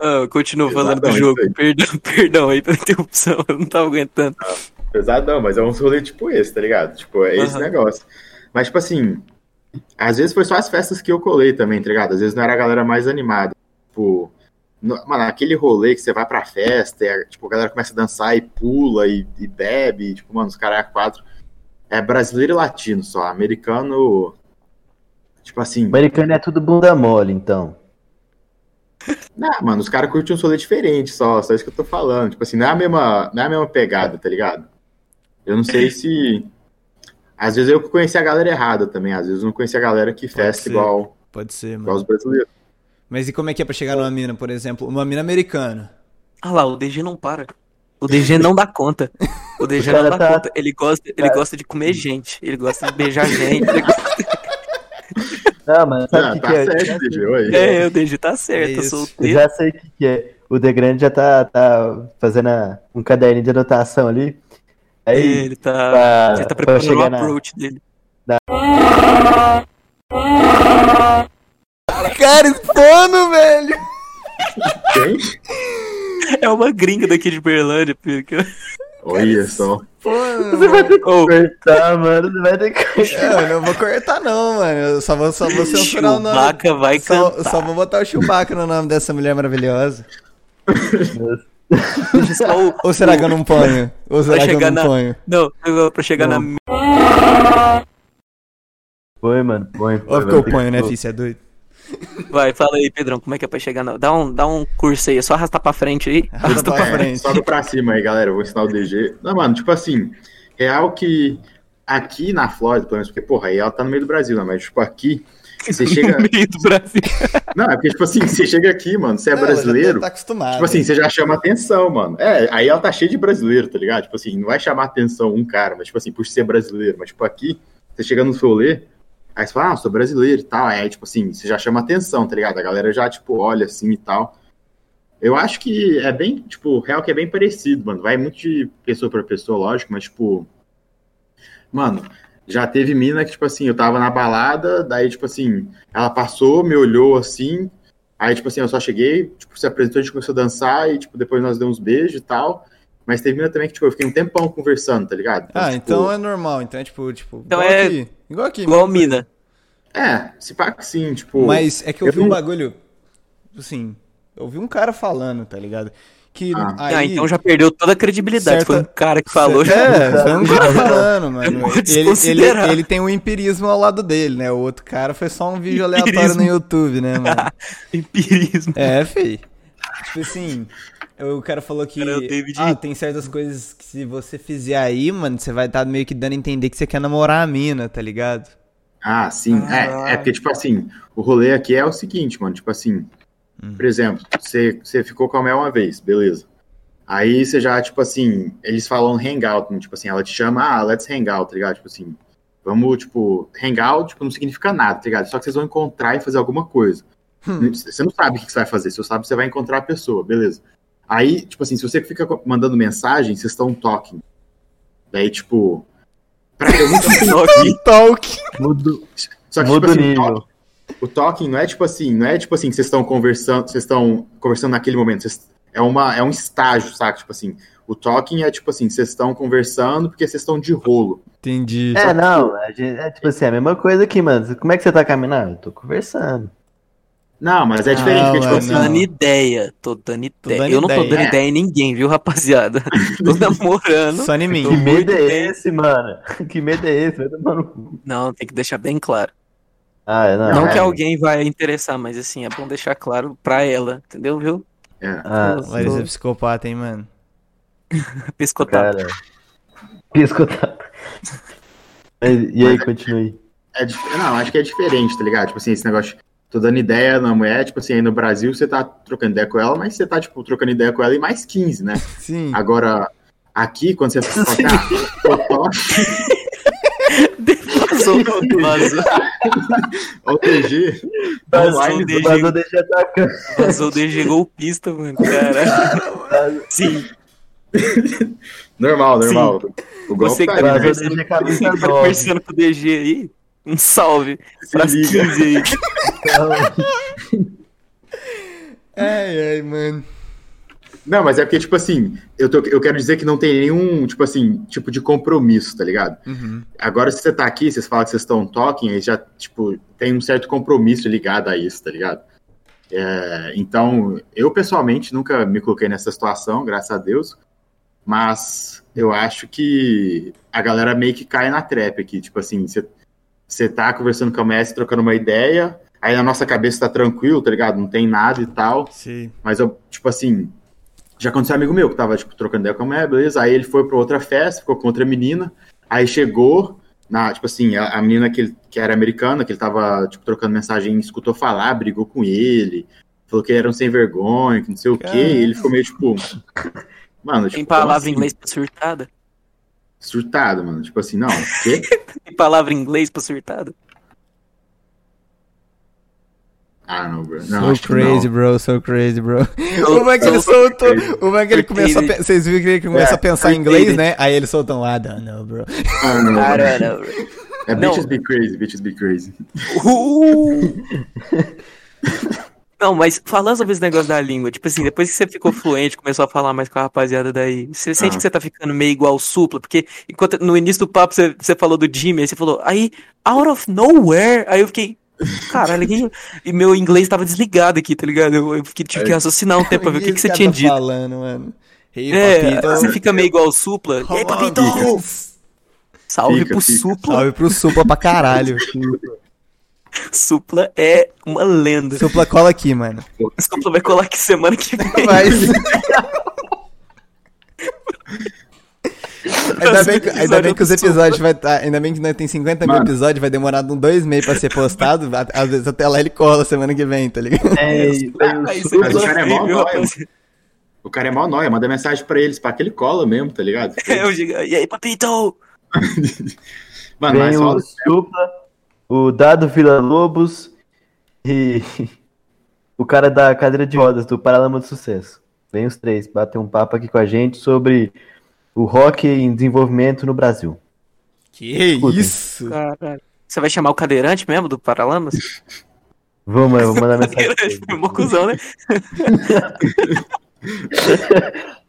Ah, eu continuo falando do jogo. Perdão, perdão aí pela interrupção. Eu não tava aguentando. Pesadão, mas é um rolê tipo esse, tá ligado? Tipo, é esse negócio. Mas, tipo assim, às vezes foi só as festas que eu colei também, tá ligado? Às vezes não era a galera mais animada. Tipo, no- mano, aquele rolê que você vai pra festa, e, a- tipo, a galera começa a dançar e pula e, e bebe, e, tipo, mano, os caras é quatro. É brasileiro e latino só. Americano. Tipo assim. Americano é tudo bunda mole, então. Não, mano, os caras curtem um rolê diferente só, só isso que eu tô falando. Tipo assim, não é a mesma, não é a mesma pegada, tá ligado? Eu não sei se. Às vezes eu conheci a galera errada também, às vezes eu não conheci a galera que festa ser. igual, Pode ser, igual mano. os brasileiros. Mas e como é que é pra chegar numa mina, por exemplo? Uma mina americana. Ah lá, o DG não para. O DG não dá conta. O DG O não dá tá- conta. Ele gosta, ele gosta de comer gente. Ele gosta de beijar gente. ele gosta- Não, mano, sabe o Ah, que, tá que é? certo, DG, aí. É, o DG tá certo. É sou Eu solteiro. já sei o que, que é. O The Grande já tá, tá fazendo a- um caderninho de anotação ali. Aí, Ele tá, pra, ele tá preparando o chegar na, approach dele. Cara, expondo, velho! Quem? É uma gringa daqui de Berlândia, filho. Olha só. Você vai ter que Ô, cortar, mano. Você vai ter que cortar. É, eu não vou cortar, não, mano. Eu só vou, só vou censurar o nome. Chewbacca vai Só, cantar. só vou botar o Chewbacca no nome dessa mulher maravilhosa. Ou será que eu não ponho? Ou será que eu chegar não na- ponho? Não, eu- pra chegar Não. na. Põe, mano, põe. Óbvio que eu ponho, né, filho? Você é doido? Vai, fala aí, Pedrão, como é que é pra chegar na. Dá um, dá um curso aí, é só arrastar pra frente aí. Arrasta pra É, frente. sobe pra cima aí, galera. Eu vou ensinar o DG. Não, mano, tipo assim, real que aqui na Flórida, pelo menos, porque, porra, aí ela tá no meio do Brasil, né? Mas, tipo, aqui, você chega. No meio do Brasil. Não, é porque, tipo assim, você chega aqui, mano, você é Não, brasileiro. Tá acostumado. Tipo assim, você já chama atenção, mano. É, aí ela tá cheia de brasileiro, tá ligado? Tipo assim, não vai chamar atenção um cara, mas, tipo assim, por ser brasileiro. Mas, tipo, aqui, você chega no rolê, aí você fala, ah, eu sou brasileiro e tal. Aí, tipo assim, você já chama atenção, tá ligado? A galera já, tipo, olha assim e tal. Eu acho que é bem, tipo, real que é bem parecido, mano. Vai muito de pessoa pra pessoa, lógico, mas, tipo. Mano, já teve mina que, tipo assim, eu tava na balada, daí, tipo assim, ela passou, me olhou assim, Aí, tipo assim, eu só cheguei, tipo, se apresentou, a gente começou a dançar e, tipo, depois nós demos beijos e tal. Mas teve mina também que, tipo, eu fiquei um tempão conversando, tá ligado? Ah, tipo, então é normal. Então é tipo, tipo. Então é- aqui. Igual aqui. Igual mina. É, se pá que sim, tipo... Mas é que eu, eu vi um bagulho. Assim, eu vi um cara falando, tá ligado? Que Ah. aí. Ah, então já perdeu toda a credibilidade. Certa- Foi um cara que falou. já. É, foi um cara falando, mano. pode Ele, ele, ele tem um empirismo ao lado dele, né? O outro cara foi só um vídeo aleatório Empirismo. no YouTube, né, mano? Empirismo. É, fei. Tipo assim, o cara falou que. Cara, Ah, tem certas coisas que se você fizer aí, mano, você vai estar meio que dando a entender que você quer namorar a mina, tá ligado? Ah, sim. É, é porque, tipo assim, o rolê aqui é o seguinte, mano. Tipo assim, Hum. por exemplo, você, você ficou com a Mel uma vez, beleza. Aí você já, tipo assim, eles falam hangout, né? tipo assim, ela te chama, ah, let's hang out, tá ligado? Tipo assim, vamos, tipo, hangout, tipo, não significa nada, tá ligado? Só que vocês vão encontrar e fazer alguma coisa. Hum. Você não sabe o que você vai fazer, você sabe que você vai encontrar a pessoa, beleza. Aí, tipo assim, se você fica mandando mensagem, vocês estão talking. Daí, tipo. Pra eu nunca Talk. Mudo, Só que, tipo o assim, o nível. talking, o talking não é tipo assim, não é tipo assim que vocês estão conversando, vocês estão conversando naquele momento. vocês- é, uma, é um estágio, saca? Tipo assim, o talking é tipo assim, vocês estão conversando porque vocês estão de rolo. Entendi. É, não, a gente- é tipo assim, é a mesma coisa aqui, mano. Como é que você tá caminhando? Eu tô conversando. Não, mas é diferente, Ah, porque, tipo mano, assim. não. Dando ideia. Tô dando ideia. dando eu não tô dando É. ideia em ninguém, viu, rapaziada? tô namorando. Só em mim. Tô Que medo é esse, mano? Que medo é esse? Não, tem que deixar bem claro. Ah, é, não. Não é, que alguém vai interessar, mas assim, é bom deixar claro pra ela, entendeu, viu? É. Ah, Larissa é psicopata, hein, mano? Cara. Piscotado. Mas, E aí, continue. É não, acho que é diferente, tá ligado? Tipo assim, esse negócio. Tô dando ideia na mulher, tipo assim, aí no Brasil você tá trocando ideia com ela, mas você tá, tipo, trocando ideia com ela e mais 15, né? Sim. Agora, aqui, quando você fala, cara, eu posso- Vazou, vazou, o TG, Vazou o DG. Vazou deixa atacando. vazou o DG golpista, mano, cara. Sim, normal, normal. O golpe Você tá que aí, tá né? Tá conversando com o DG aí, um salve Se pras liga. 15 aí. Ai, ai, mano. Não, mas é porque, tipo assim, eu, tô- eu quero dizer que não tem nenhum, tipo assim, tipo de compromisso, tá ligado? Uhum. Agora, se você tá aqui, vocês falam que vocês estão talking, aí já, tipo, tem um certo compromisso ligado a isso, tá ligado? É, então, eu pessoalmente nunca me coloquei nessa situação, graças a Deus, mas eu acho que a galera meio que cai na trap aqui, tipo assim, você, você tá conversando com a Messi, trocando uma ideia, aí na nossa cabeça tá tranquilo, tá ligado? Não tem nada e tal, Sim. mas eu, tipo assim, já aconteceu um amigo meu que tava, tipo, trocando ideia com a mulher, beleza? Aí ele foi pra outra festa, ficou com outra menina, aí chegou, na, tipo assim, a, a menina que, ele- que era americana, que ele tava, tipo, trocando mensagem, escutou falar, brigou com ele, falou que ele era um sem vergonha, que não sei o quê, e ele ficou meio, tipo... Mano, tipo, Tem palavra assim? em inglês pra surtada? Surtado, mano. Tipo assim, não, quê? Tem palavra em inglês pra surtada? Ah, não, bro. Não, So crazy, não. bro, so crazy, bro. So- Como é que ele so soltou? crazy. Como é que ele começou a Vocês viram que ele começa É, a pensar em inglês, né? Aí ele soltou um, I don't know, bro. Ah, não, I bro. don't know. É Não. bitches be crazy, bitches be crazy. Uh! Não, mas falando sobre esse negócio da língua, tipo assim, depois que você ficou fluente, começou a falar mais com a rapaziada daí, você sente Ah. que você tá ficando meio igual o Supla, porque enquanto no início do papo você, você falou do Jimmy, aí você falou, aí, out of nowhere, aí eu fiquei, Caralho, que- e meu inglês tava desligado aqui, tá ligado? Eu, eu fiquei- tive que raciocinar um tempo pra ver o que, que você tinha tá dito. falando, mano. Hey, É, papito. você fica meio igual o Supla. E aí, papito? Salve Fica, pro fica. Supla. Salve pro Supla pra caralho. Supla é uma lenda. Supla cola aqui, mano. Supla vai colar aqui semana que vem. Mas... Ainda bem, que, ainda bem que os episódio episódios vai estar. ainda bem que nós tem 50 mil Mano. episódios, vai demorar uns dois meses pra ser postado. Às vezes até lá ele cola semana que vem, tá ligado? É, Ah, isso Mas o Supla, cara é mó nóia. O cara é mó nóia, manda mensagem pra eles, pra que ele cola mesmo, tá ligado? É, eu digo, e aí, papito? Mano, mas Vem o Supla, o Dado Vila Lobos e o cara da cadeira de rodas do Paralama do Sucesso. Vem os três bater um papo aqui com a gente sobre o rock em desenvolvimento no Brasil. Que Escutem. isso? Caralho. Você vai chamar o cadeirante mesmo do Paralamas? Vamos, eu vou mandar mensagem. foi uma cuzão, né?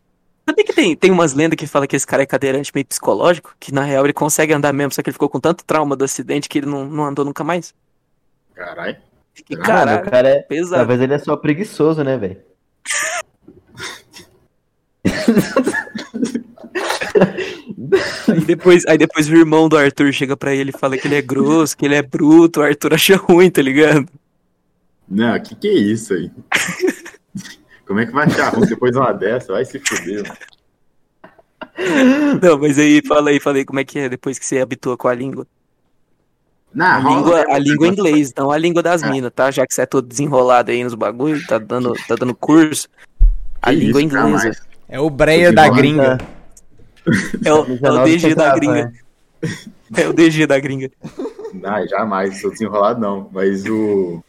Sabia que tem, tem umas lendas que falam que esse cara é cadeirante meio psicológico? Que na real ele consegue andar mesmo, só que ele ficou com tanto trauma do acidente que ele não, não andou nunca mais? Caralho. Caralho, o cara é. pesado. Talvez ele é só preguiçoso, né, velho? Aí depois, aí depois o irmão do Arthur chega pra ele e fala que ele é grosso, que ele é bruto, o Arthur acha ruim, tá ligado? Não, que que é isso aí? Como é que vai achar ruim depois de uma dessa? Vai se fuder. mano. Não, mas aí fala aí, fala aí como é que é depois que você habitua com a língua. Não, A rola língua, mesmo, a língua é inglês, não a língua das minas, tá? Já que você é todo desenrolado aí nos bagulho, tá dando, tá dando curso. A Que língua é isso, inglesa. É o Breia da gringa. É o, é o 19 DG da gringa. né? É o DG da gringa. Não, jamais, sou desenrolado não. Mas o.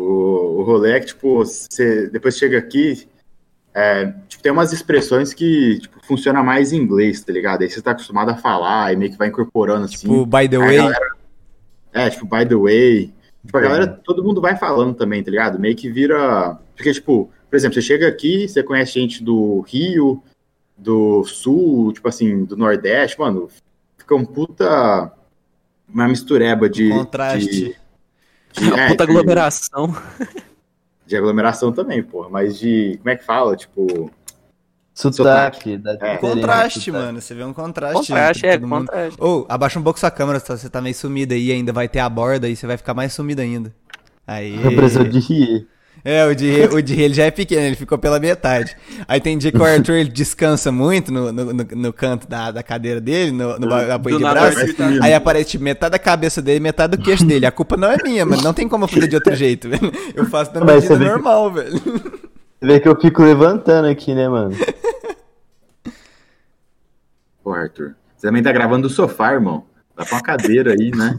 O, o rolê é que, tipo, você depois chega aqui, é, tipo, tem umas expressões que tipo, funciona mais em inglês, tá ligado? Aí você tá acostumado a falar e meio que vai incorporando assim. Tipo, by the way. galera- é, tipo, by the way. Tipo, a É. galera, todo mundo vai falando também, tá ligado? Meio que vira. Porque, tipo, por exemplo, você chega aqui, você conhece gente do Rio, do Sul, tipo assim, do Nordeste, mano, fica um puta. Uma mistureba de. Contraste. de- de- Uma é, puta de- aglomeração. de aglomeração também, porra. Mas de. Como é que fala? Tipo. Sotaque. Da É. Contraste, sotaque. mano. Você vê um contraste. Contraste, é, contraste. Ô, abaixa um pouco sua câmera, tá- você tá meio sumido aí, ainda vai ter a borda aí, você vai ficar mais sumido ainda. Aí. Repressão de rir. É, o de, o de ele já é pequeno, ele ficou pela metade. Aí tem dia que o Arthur ele descansa muito no, no, no- no canto da, da cadeira dele, no, no apoio Do de braço. Tá- Aí aparece tipo, metade da cabeça dele e metade do queixo dele. A culpa não é minha, mano. Não tem como eu fazer de outro jeito, velho. Eu faço da Mas medida vê que- normal, velho. Você vê que eu fico levantando aqui, né, mano? Pô, Arthur. Você também tá gravando do sofá, irmão. Dá pra uma cadeira aí, né?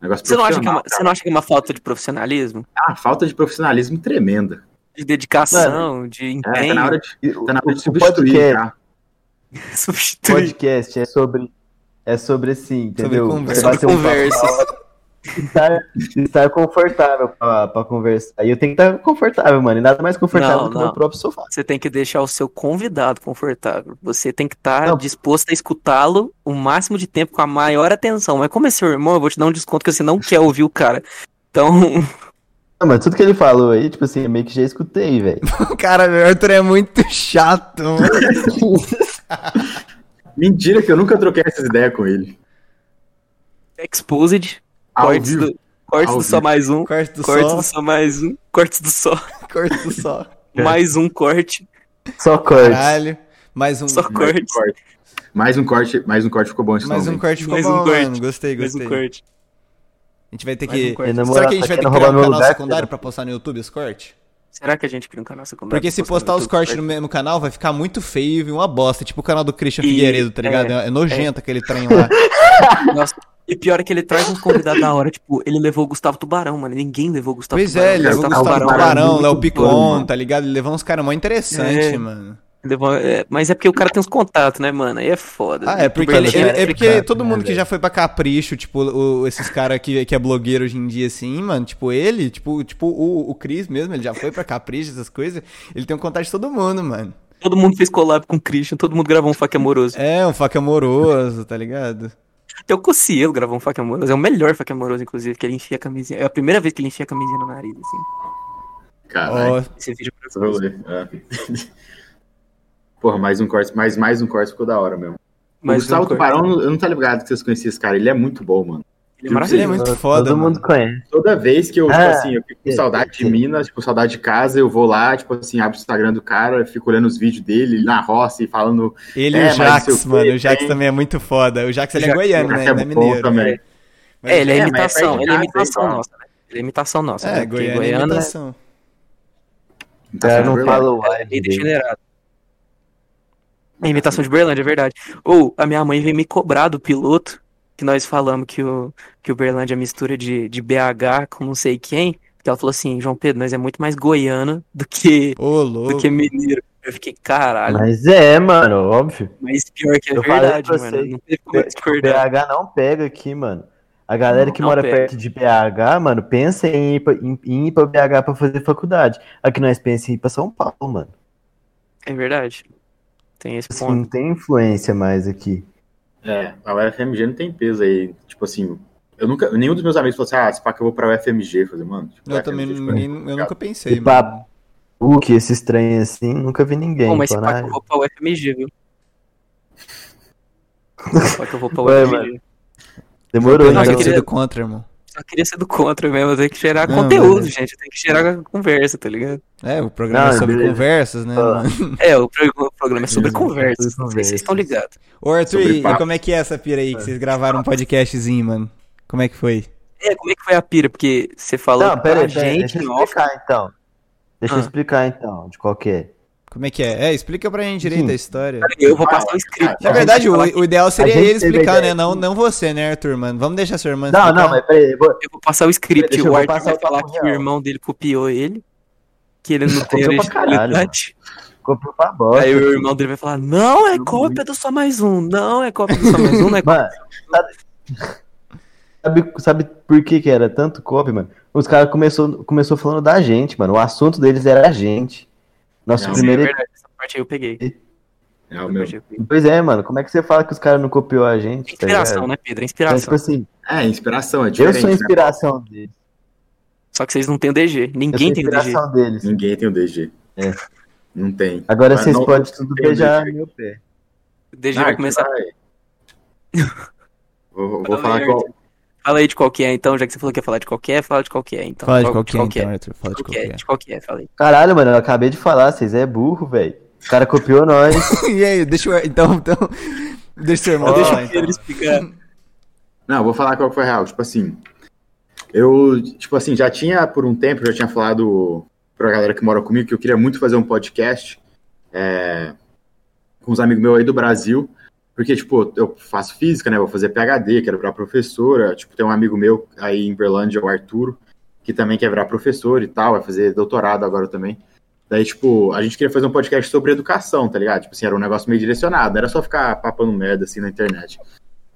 Negócio Você não, acha que é uma, você não acha que é uma falta de profissionalismo? Ah, falta de profissionalismo tremenda. De dedicação, de É, empenho? tá na hora de, tá na hora de substituir, podcast, tá? Substituir. podcast é sobre. É sobre assim, entendeu? conversa. Você bater um Conversas. Estar, estar confortável pra, pra conversar. E eu tenho que estar confortável, mano. E nada mais confortável Não, do que o não. meu próprio sofá. Você tem que deixar o seu convidado confortável. Você tem que estar Não. disposto a escutá-lo o máximo de tempo com a maior atenção. Mas como é seu irmão, eu vou te dar um desconto que você não quer ouvir o cara. Então, Não, mas tudo que ele falou aí, tipo assim, eu meio que já escutei, velho. Cara, o Arthur é muito chato, mano. Mentira que eu nunca troquei essas ideias com ele. exposed. Cortes do, cortes do só mais um. Corte do Cortes sol, do só mais um. Cortes do só. corte do sol. Mais um corte. Só corte. Caralho. Mais um, Só Mais um corte. corte. Mais um corte, mais um corte ficou bom esse mais um nome. corte ficou Mais bom, um corte. mano. Gostei, Mais gostei. um corte. A gente vai ter Mais que... um. Minha Será que a gente tá vai ter que criar roubar um meu canal lugar, secundário filha. pra postar no YouTube esse corte? Será que a gente cria um canal secundário? Porque se postar os cortes no mesmo canal, vai ficar muito feio e uma bosta. Tipo o canal do Christian E- Figueiredo, tá ligado? É, é, é nojento aquele trem lá. Nossa, e pior é que ele traz uns convidados da hora. Tipo, ele levou o Gustavo Tubarão, mano. Ninguém levou o Gustavo pois Tubarão. é, ele levou o Gustavo Gustavo Tubarão é Tubarão, Léo Picon, tá ligado? Ele levou uns caras mó interessantes, É. mano. Levou- é, mas é porque o cara tem uns contatos, né, mano? Aí é foda. Ah, é porque, ele- legítimo. é porque chato, todo né, mundo que velho? já foi pra Capricho, tipo, o- esses caras que, que é blogueiro hoje em dia, assim, mano, tipo, ele, tipo, tipo o, o Cris mesmo, ele já foi pra Capricho, essas coisas, ele tem um contato de todo mundo, mano. Todo mundo fez collab com o Christian, todo mundo gravou um fac amoroso. É, um faca amoroso, tá ligado? Até o Cocielo gravou um faca amoroso. É o melhor faca amoroso, inclusive, que ele enfia a camisinha. É a primeira vez que ele enfia a camisinha no nariz, assim. Caralho. Ó, Esse vídeo é rolê, é. Porra, mais um corte, mais, mais um corte ficou da hora mesmo. Mas o Gustavo um. Tubarão, eu não tá ligado que vocês conheciam esse cara, ele é muito bom, mano. Ele é ele é maravilhoso. muito foda, Todo mano. mundo conhece. Toda vez que eu, tipo Ah, assim, eu fico com é, saudade de é. Minas, tipo, saudade de casa, eu vou lá, tipo assim, abro o Instagram do cara, fico olhando os vídeos dele na roça e falando. Ele É, e o mas Jax, filho mano. O Jax tem- também é muito foda. O Jax ele é Jax- goiano, Jax né? é Ele é mineiro. também. Mas- É, ele é É, é imitação. Ele é imitação nossa, né? Ele é imitação nossa. É, né? Goiano é goiano é imitação. O cara não Berlândia. fala o é degenerado. É imitação de Berlândia, é verdade. Ou a minha mãe veio me cobrar do piloto, que nós falamos que o, que o Berlândia é mistura de, de BH com não sei quem. Que ela falou assim, João Pedro, nós é muito mais goiano do que, Ô, do que mineiro. Eu fiquei, caralho, Mas é, mano, óbvio. mas pior que é Eu verdade, mano. vocês, Não teve como discordar. BH não pega aqui, mano. A galera que Não mora pega. perto de BH, mano, pensa em ir, pra, em, em ir pra BH pra fazer faculdade. Aqui nós pensamos em ir pra São Paulo, mano. É verdade. Tem esse Assim, ponto. não tem influência mais aqui. É, a UFMG não tem peso aí. Tipo assim, eu nunca. Nenhum dos meus amigos falou assim, ah, se pá que eu vou pra UFMG. Eu falei, mano, tipo, Eu UFMG, também tipo, ninguém, eu nunca pensei, pá, mano. O que esses trem assim, nunca vi ninguém. Pô, mas se falando, pá que eu "Ah, vou pra UFMG, viu? Se pá que eu vou pra Ué, UFMG. mano. Demorou, então. eu queria queria- do contra, irmão. Só queria ser do contra mesmo, eu tenho que gerar Não, conteúdo, mas- gente. Eu tenho que gerar conversa, tá ligado? É, o programa Não, é sobre beleza. conversas, né, mano? É, o, pro- o programa é sobre conversas. sobre Não sei se vocês estão ligados. Ô, Arthur, e, e como é que é essa pira aí que vocês gravaram um podcastzinho, mano? Como é que foi? É, como é que foi a pira? Porque você falou Não, pera pra aí, pera gente deixa eu off. explicar então. Deixa eu Ah. explicar então, de qual que é. Como é que é? É, explica pra gente direito Sim. a história. Eu vou passar o script. Na verdade, o, eu o ideal seria ele explicar, né? Não, não você, né, Arthur, mano? Vamos deixar sua irmã Não, explicar. não, mas peraí, eu vou, eu vou passar o script. Deixa eu- o Arthur passar vai falar que o irmão dele copiou ele. Que ele não tem Copiou pra caralho, originalidade. comprou pra bosta. Aí o irmão dele vai falar: Não é cópia do Só Mais Um. Não é cópia do Só Mais Um. Não é cópia. Mano, sabe, sabe, por que que era tanto copy, mano? Os caras começou, começou falando da gente, mano. O assunto deles era a gente. Nosso Não, Sim, é primeiro... verdade. Essa parte aí eu peguei. É o meu. eu. Pois é, mano. Como é que você fala que os caras não copiou a gente? tá Inspiração, ligado? né, Pedro? É Então, tipo inspiração. assim, É, inspiração, é eu diferente. sou a né? inspiração deles. Só que vocês não têm o DG. Ninguém tem o DG. deles. Ninguém tem o DG. É. Não tem. Agora Mas vocês podem tudo o beijar meu pé. O DG Ah, vai começar. vai. Vou, vou Fala falar aí, qual. Fala aí de qual que é, então, já que você falou que ia falar de qualquer, fala de qualquer, então. Fala de Qual- qualquer, qualquer. então, Arthur. Fala de Qualquer, qualquer. de qualquer, fala aí. Caralho, mano, eu acabei de falar, vocês é burro, velho. O cara copiou nós. e aí, deixa eu... Então, então... Deixa seu irmão Deixa falar, o Pedro então. explicar. Não, vou falar qual foi real. Tipo assim, eu, tipo assim, já tinha por um tempo, já tinha falado pra galera que mora comigo que eu queria muito fazer um podcast é, com os amigos meus aí do Brasil, porque, tipo, eu faço física, né? Vou fazer PHD, quero virar professora. Tipo, tem um amigo meu aí em Berlândia, o Arturo, que também quer virar professor e tal, vai fazer doutorado agora também. Daí, tipo, a gente queria fazer um podcast sobre educação, tá ligado? Tipo assim, era um negócio meio direcionado, não era só ficar papando merda assim na internet.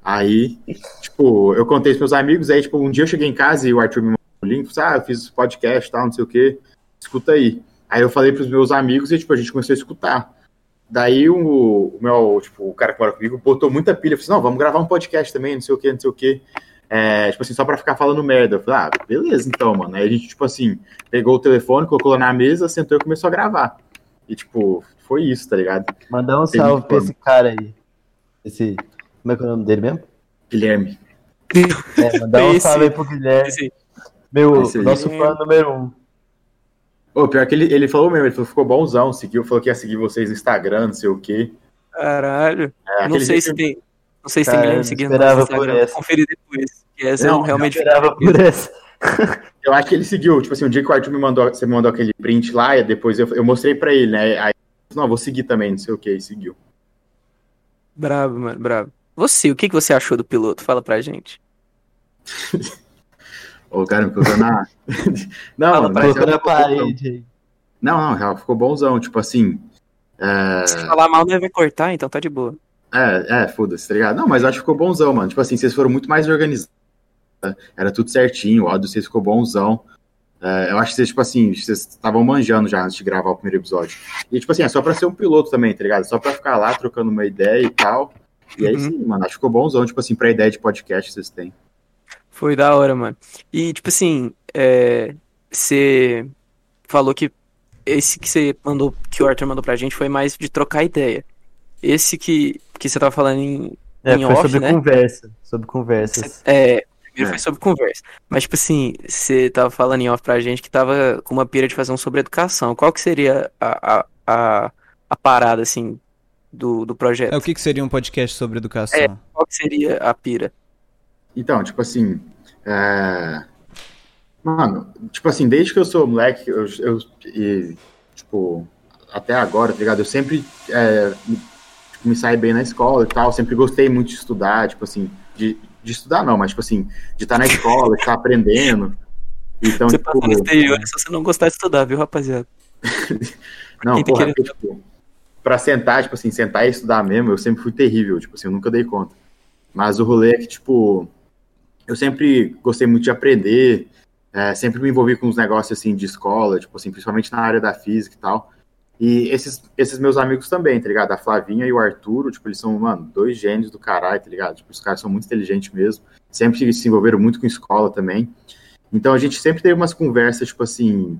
Aí, tipo, eu contei pros meus amigos, aí, tipo, um dia eu cheguei em casa e o Arthur me mandou o link, assim, ah, eu fiz esse podcast e tal, não sei o quê, escuta aí. Aí eu falei pros meus amigos e, tipo, a gente começou a escutar. Daí o, o meu, tipo, o cara que mora comigo botou muita pilha, falou assim, não, vamos gravar um podcast também, não sei o quê, não sei o quê. É, tipo assim, só pra ficar falando merda. Eu falei, ah, beleza então, mano. Aí a gente, tipo assim, pegou o telefone, colocou na mesa, sentou e começou a gravar. E, tipo, foi isso, tá ligado? Mandar um salve pra esse cara aí. Esse. Como é que é o nome dele mesmo? Guilherme. É, mandar um salve aí pro Guilherme. Esse- Meu, esse aí. nosso fã número um. Ô, pior que ele, ele falou mesmo, ele falou, ficou bonzão, seguiu, falou que ia seguir vocês no Instagram, não sei o quê. Caralho. É, não sei jeito- se tem. Não sei se tem Guilherme não seguindo no por Instagram. conferir depois. Que essa Não, eu realmente Eu esperava por essa. Eu acho que ele seguiu, tipo assim, um dia que o Arthur me mandou, você me mandou aquele print lá, e depois eu, eu mostrei pra ele, né? Aí, não, vou seguir também, não sei o que, e seguiu. Bravo, mano, bravo. Você, o que, que você achou do piloto? Fala pra gente. Ô, cara, me colocou na. não, Fala mano, na parede. Não, não, real, ficou bonzão, tipo assim. É, Se falar mal, não vai cortar, então tá de boa. é, é foda-se, tá ligado? Não, mas eu acho que ficou bonzão, mano. Tipo assim, vocês foram muito mais organizados. né? Era tudo certinho, o áudio vocês ficou bonzão. É, eu acho que vocês, tipo assim, vocês estavam manjando já antes de gravar o primeiro episódio. E, tipo assim, é só pra ser um piloto também, tá ligado? Só pra ficar lá trocando uma ideia e tal. E aí Uhum. sim, mano, acho que ficou bonzão, tipo assim, pra ideia de podcast que vocês têm. Foi da hora, mano. E, tipo assim, é, você falou que esse que você mandou, que o Arthur mandou pra gente foi mais de trocar ideia. Esse que, que você tava falando em, É, em foi off, sobre né? conversa. Sobre conversas. É, primeiro É. foi sobre conversa. Mas, tipo assim, você tava falando em off pra gente que tava com uma pira de fazer um sobre educação. Qual que seria a, a, a, a parada, assim, do, do projeto? É, o que, que seria um podcast sobre educação? É. Qual que seria a pira? Então, tipo assim, é... mano, tipo assim, desde que eu sou moleque, eu, eu e, tipo, até agora, tá ligado? Eu sempre é, me, tipo, me saí bem na escola e tal, sempre gostei muito de estudar, tipo assim, de, de estudar não, mas tipo assim, de estar na escola, de estar aprendendo. Então, Você tipo, passou no exterior, é só você não gostar de estudar, viu, rapaziada? Não, tá porra, porque, tipo, pra sentar, tipo assim, sentar e estudar mesmo, eu sempre fui terrível, tipo assim, eu nunca dei conta. Mas o rolê é que, tipo, eu sempre gostei muito de aprender, é, sempre me envolvi com uns negócios, assim, de escola, tipo assim, principalmente na área da física e tal. E esses, esses meus amigos também, tá ligado? A Flavinha e o Arturo, tipo, eles são, mano, dois gênios do caralho, tá ligado? Tipo, os caras são muito inteligentes mesmo, sempre se envolveram muito com escola também. Então a gente sempre teve umas conversas, tipo assim,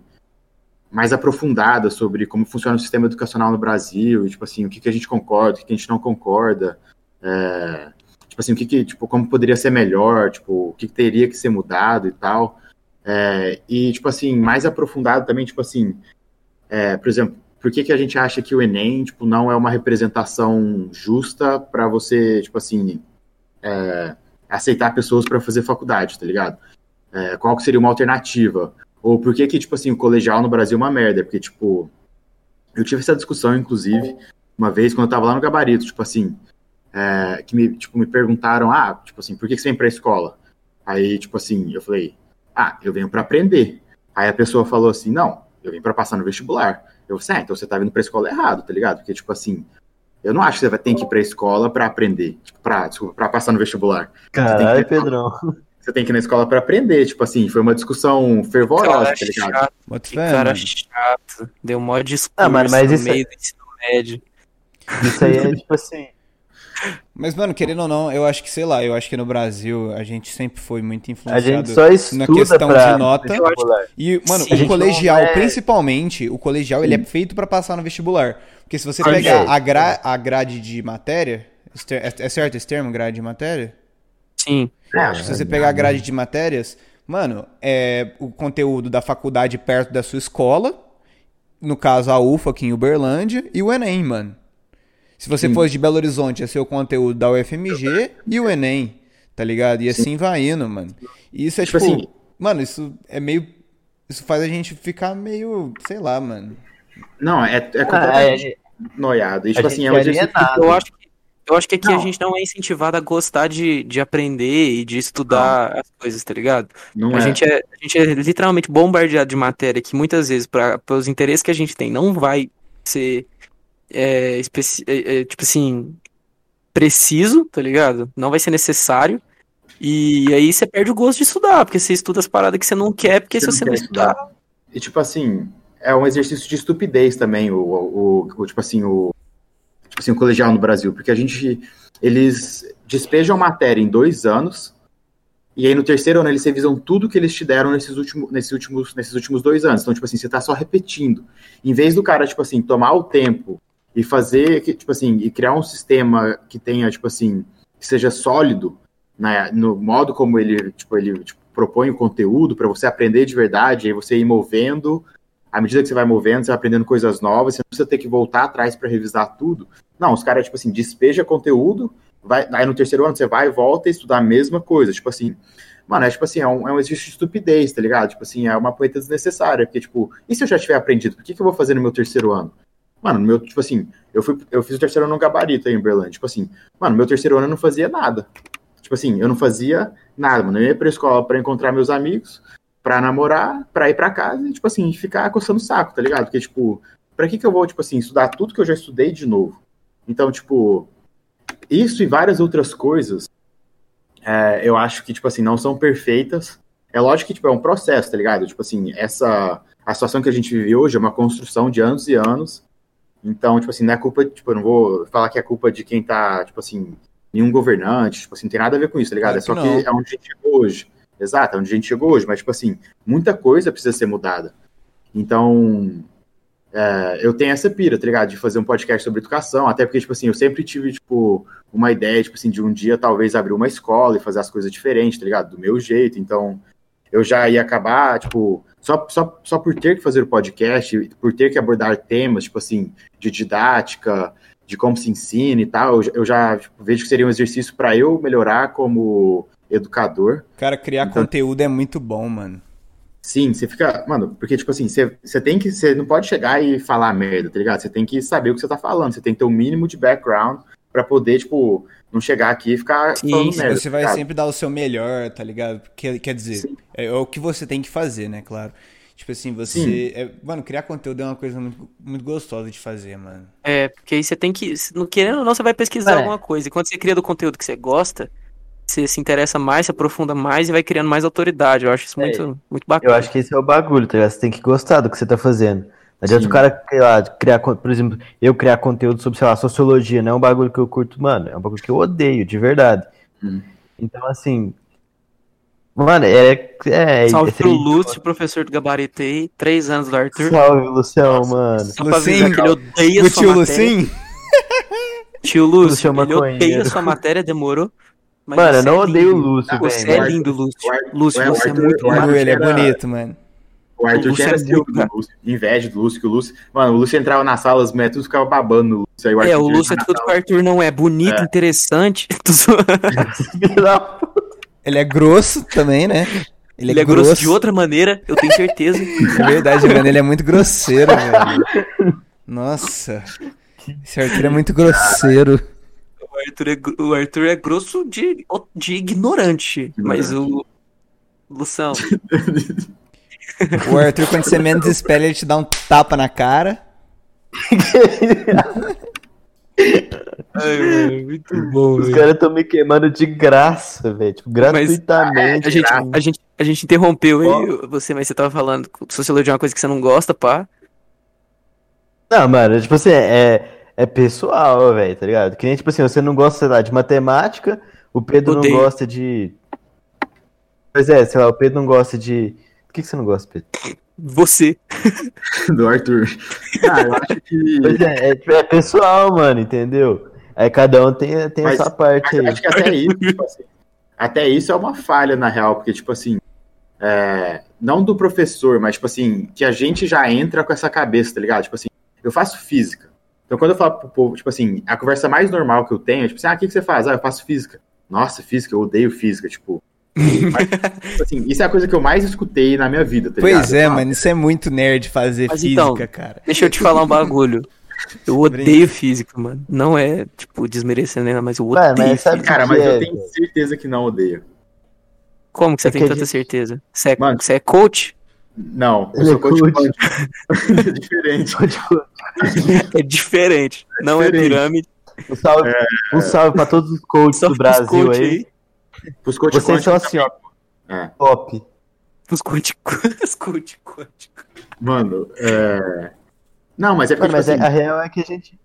mais aprofundadas sobre como funciona o sistema educacional no Brasil, e, tipo assim, o que, que a gente concorda, o que, que a gente não concorda, é, tipo assim, o que, que tipo, como poderia ser melhor, tipo, o que, que teria que ser mudado e tal. É, e, tipo assim, mais aprofundado também, tipo assim, é, por exemplo, por que, que a gente acha que o Enem, tipo, não é uma representação justa para você, tipo assim, é, aceitar pessoas para fazer faculdade, tá ligado? É, qual que seria uma alternativa? Ou por que que, tipo assim, o colegial no Brasil é uma merda? Porque, tipo, eu tive essa discussão, inclusive, uma vez, quando eu tava lá no gabarito, tipo assim, é, que me, tipo, me perguntaram, ah, tipo assim, por que que você vem pra escola? Aí, tipo assim, eu falei, ah, eu venho pra aprender. Aí a pessoa falou assim, não, eu vim pra passar no vestibular. Eu falei, ah, então você tá vindo pra escola errado, tá ligado? Porque, tipo assim, eu não acho que você vai ter que ir pra escola pra aprender, tipo, pra, desculpa, pra passar no vestibular. Caralho, que- Pedrão. Você tem que ir na escola pra aprender, tipo assim, foi uma discussão fervorosa, Cara tá ligado? chato, que cara mano. chato. Deu mó discurso Ah, mano, mas no isso é- meio do ensino médio. Isso aí é tipo assim. Mas, mano, querendo ou não, eu acho que, sei lá, eu acho que no Brasil a gente sempre foi muito A influenciado gente só na questão pra de nota. E, mano, Sim. O colegial, é- principalmente, o colegial, ele é feito pra passar no vestibular. Porque se você pegar a, gra a grade de matéria, é, é certo esse termo, grade de matéria? Sim. É, Se você pegar a grade de matérias, mano, é o conteúdo da faculdade perto da sua escola, no caso a UFA aqui em Uberlândia, e o Enem, mano. Se você Sim. fosse de Belo Horizonte, ia ser o conteúdo da UFMG e o Enem, tá ligado? E assim vai indo, mano. E isso é tipo, Tipo assim- mano, isso é meio. Isso faz a gente ficar meio, sei lá, mano. Não, é, é Ah, completamente é, noiado. E, tipo assim, é um é exercício. alienado. Eu acho que, eu acho que aqui a Não. gente não é incentivado a gostar de, de aprender e de estudar as coisas, tá ligado? Não A é. gente é, a gente é literalmente bombardeado de matéria que muitas vezes, para os interesses que a gente tem, não vai ser, é, é, é, tipo assim, preciso, tá ligado? Não vai ser necessário. E aí você perde o gosto de estudar, porque você estuda as paradas que você não quer, porque Você se não você não estudar. estudar. E, tipo assim, é um exercício de estupidez também, o, o, o- tipo assim, o. Tipo assim, o colegial no Brasil, porque a gente. Eles despejam matéria em dois anos, e aí no terceiro ano eles revisam tudo que eles te deram nesses últimos, nesses últimos, nesses últimos dois anos. Então, tipo assim, você tá só repetindo. Em vez do cara, tipo assim, tomar o tempo e fazer, tipo assim, e criar um sistema que tenha, tipo assim, que seja sólido né, no modo como ele, tipo, ele tipo, propõe o conteúdo para você aprender de verdade, aí você ir movendo, à medida que você vai movendo, você vai aprendendo coisas novas, você não precisa ter que voltar atrás para revisar tudo. Não, os caras, tipo assim, despeja conteúdo, vai, aí no terceiro ano você vai e volta e estudar a mesma coisa, tipo assim, mano, é tipo assim, é um, é um exercício de estupidez, tá ligado? Tipo assim, é uma poeta desnecessária, porque, tipo, e se eu já tiver aprendido, por que, que eu vou fazer no meu terceiro ano? Mano, no meu, tipo assim, eu, fui, eu fiz o terceiro ano no gabarito aí em Berlândia, tipo assim, mano, no meu terceiro ano eu não fazia nada. Tipo assim, eu não fazia nada, mano. Eu ia pra escola pra encontrar meus amigos, pra namorar, pra ir pra casa e, tipo assim, ficar coçando o saco, tá ligado? Porque, tipo, pra que que eu vou, tipo assim, estudar tudo que eu já estudei de novo? Então, tipo, isso e várias outras coisas, é, eu acho que, tipo assim, não são perfeitas. É lógico que, tipo, é um processo, tá ligado? Tipo assim, essa... A situação que a gente vive hoje é uma construção de anos e anos. Então, tipo assim, não é culpa, tipo, eu não vou falar que é culpa de quem tá, tipo assim, nenhum governante, tipo assim, não tem nada a ver com isso, tá ligado? Claro é só que é onde a gente chegou hoje. Exato, é onde a gente chegou hoje, mas, tipo assim, muita coisa precisa ser mudada. Então, é, eu tenho essa pira, tá ligado? De fazer um podcast sobre educação, até porque, tipo assim, eu sempre tive, tipo, uma ideia, tipo assim, de um dia talvez abrir uma escola e fazer as coisas diferentes, tá ligado? Do meu jeito, então eu já ia acabar, tipo, só, só, só por ter que fazer o podcast, por ter que abordar temas, tipo assim, de didática, de como se ensina e tal, eu, eu já tipo, vejo que seria um exercício para eu melhorar como educador. Cara, criar Então- conteúdo é muito bom, mano. Sim, você fica. Mano, porque, tipo assim, você, você tem que. Você não pode chegar e falar merda, tá ligado? Você tem que saber o que você tá falando. Você tem que ter o mínimo de background pra poder, tipo, não chegar aqui e ficar Sim, merda. Você tá vai ligado? sempre dar o seu melhor, tá ligado? Quer, quer dizer, é, é o que você tem que fazer, né, claro. Tipo assim, você. é- mano, criar conteúdo é uma coisa muito, muito gostosa de fazer, mano. É, porque aí você tem que. se não Querendo ou não, você vai pesquisar É. alguma coisa. E quando você cria do conteúdo que você gosta, você se interessa mais, se aprofunda mais e vai criando mais autoridade. Eu acho isso É. muito, muito bacana. Eu acho que esse é o bagulho, tá ligado? Você tem que gostar do que você tá fazendo. Não adianta Sim. o cara, sei lá, criar, con- por exemplo, eu criar conteúdo sobre, sei lá, sociologia, não é um bagulho que eu curto, mano, é um bagulho que eu odeio, de verdade. Hum. Então, assim, mano, é... é Salve é- pro Lúcio, professor do gabarito aí, três anos do Arthur. Salve, Lucião, mano. Só pra Lucinho, que ele odeia O sua tio matéria. Lucim? Tio Lúcio Lúcio, é ele maconheiro. odeia sua matéria, demorou. Mas Mano, eu não é odeio o lindo. Lúcio, Ah, Você velho. é lindo, Lúcio. o Lúcio, o você é Arthur- muito o Orgulho, ele é era- bonito, mano. O Arthur O Lúcio tinha muito, do Lúcio, inveja do Lúcio, que o Lúcio. Mano, o Lúcio entrava na sala, as mulheres tudo ficava babando no Lúcio. Aí o É, o Lúcio é tudo na que o Arthur não é. Bonito, É. interessante. Ele é grosso também, né? Ele é grosso de outra maneira, eu tenho certeza. É verdade, mano. Ele é muito grosseiro, velho. Nossa. Esse Arthur é muito grosseiro. O Arthur é, o Arthur é grosso de, de ignorante. Mas o. Lução. O Arthur, quando você menos espera, ele te dá um tapa na cara. muito bom, Os caras estão me queimando de graça, velho. Tipo, gratuitamente. A gente, a, gente, a gente interrompeu aí você, mas você tava falando que sociologia é uma coisa que você não gosta, pá. Não, mano, tipo assim, é, é pessoal, velho, tá ligado? Que nem, tipo assim, você não gosta, sei lá, de matemática, o Pedro Odeio. não gosta de. Pois é, sei lá, o Pedro não gosta de. O que, que você não gosta, Pedro? Você. do Arthur. Ah, eu acho que. Pois é, é, tipo, é pessoal, mano, entendeu? Aí cada um tem, tem Mas- a sua parte eu aí. acho que até isso, tipo assim, até isso é uma falha, na real, porque, tipo assim, é, não do professor, mas, tipo assim, que a gente já entra com essa cabeça, tá ligado? Tipo assim, eu faço física. Então, quando eu falo pro povo, tipo assim, a conversa mais normal que eu tenho é, tipo assim, ah, o que, que você faz? Ah, eu faço física. Nossa, física, eu odeio física, tipo. Mas, tipo assim, isso é a coisa que eu mais escutei na minha vida, tá ligado? Pois é, mano. Isso é muito nerd fazer Mas física, então, cara. Deixa eu te falar um bagulho. Eu odeio física, mano. Não é, tipo, desmerecendo nada, mas eu Mano, odeio mas sabe física. Cara, mas é, eu tenho certeza que não odeio. Como que você É tem que tanta gente- certeza? Você é, Mano. você é coach? Não, eu Ele é sou coach coach. quântico. É diferente. É diferente. Não é Diferente. pirâmide. um salve, um salve pra todos os coaches do Brasil coach aí. Os coach Vocês são assim, ó, É. top. Os coach, os coach quânticos. Mano, é... Não, mas é porque, mas tipo é- assim, a real é que a gente.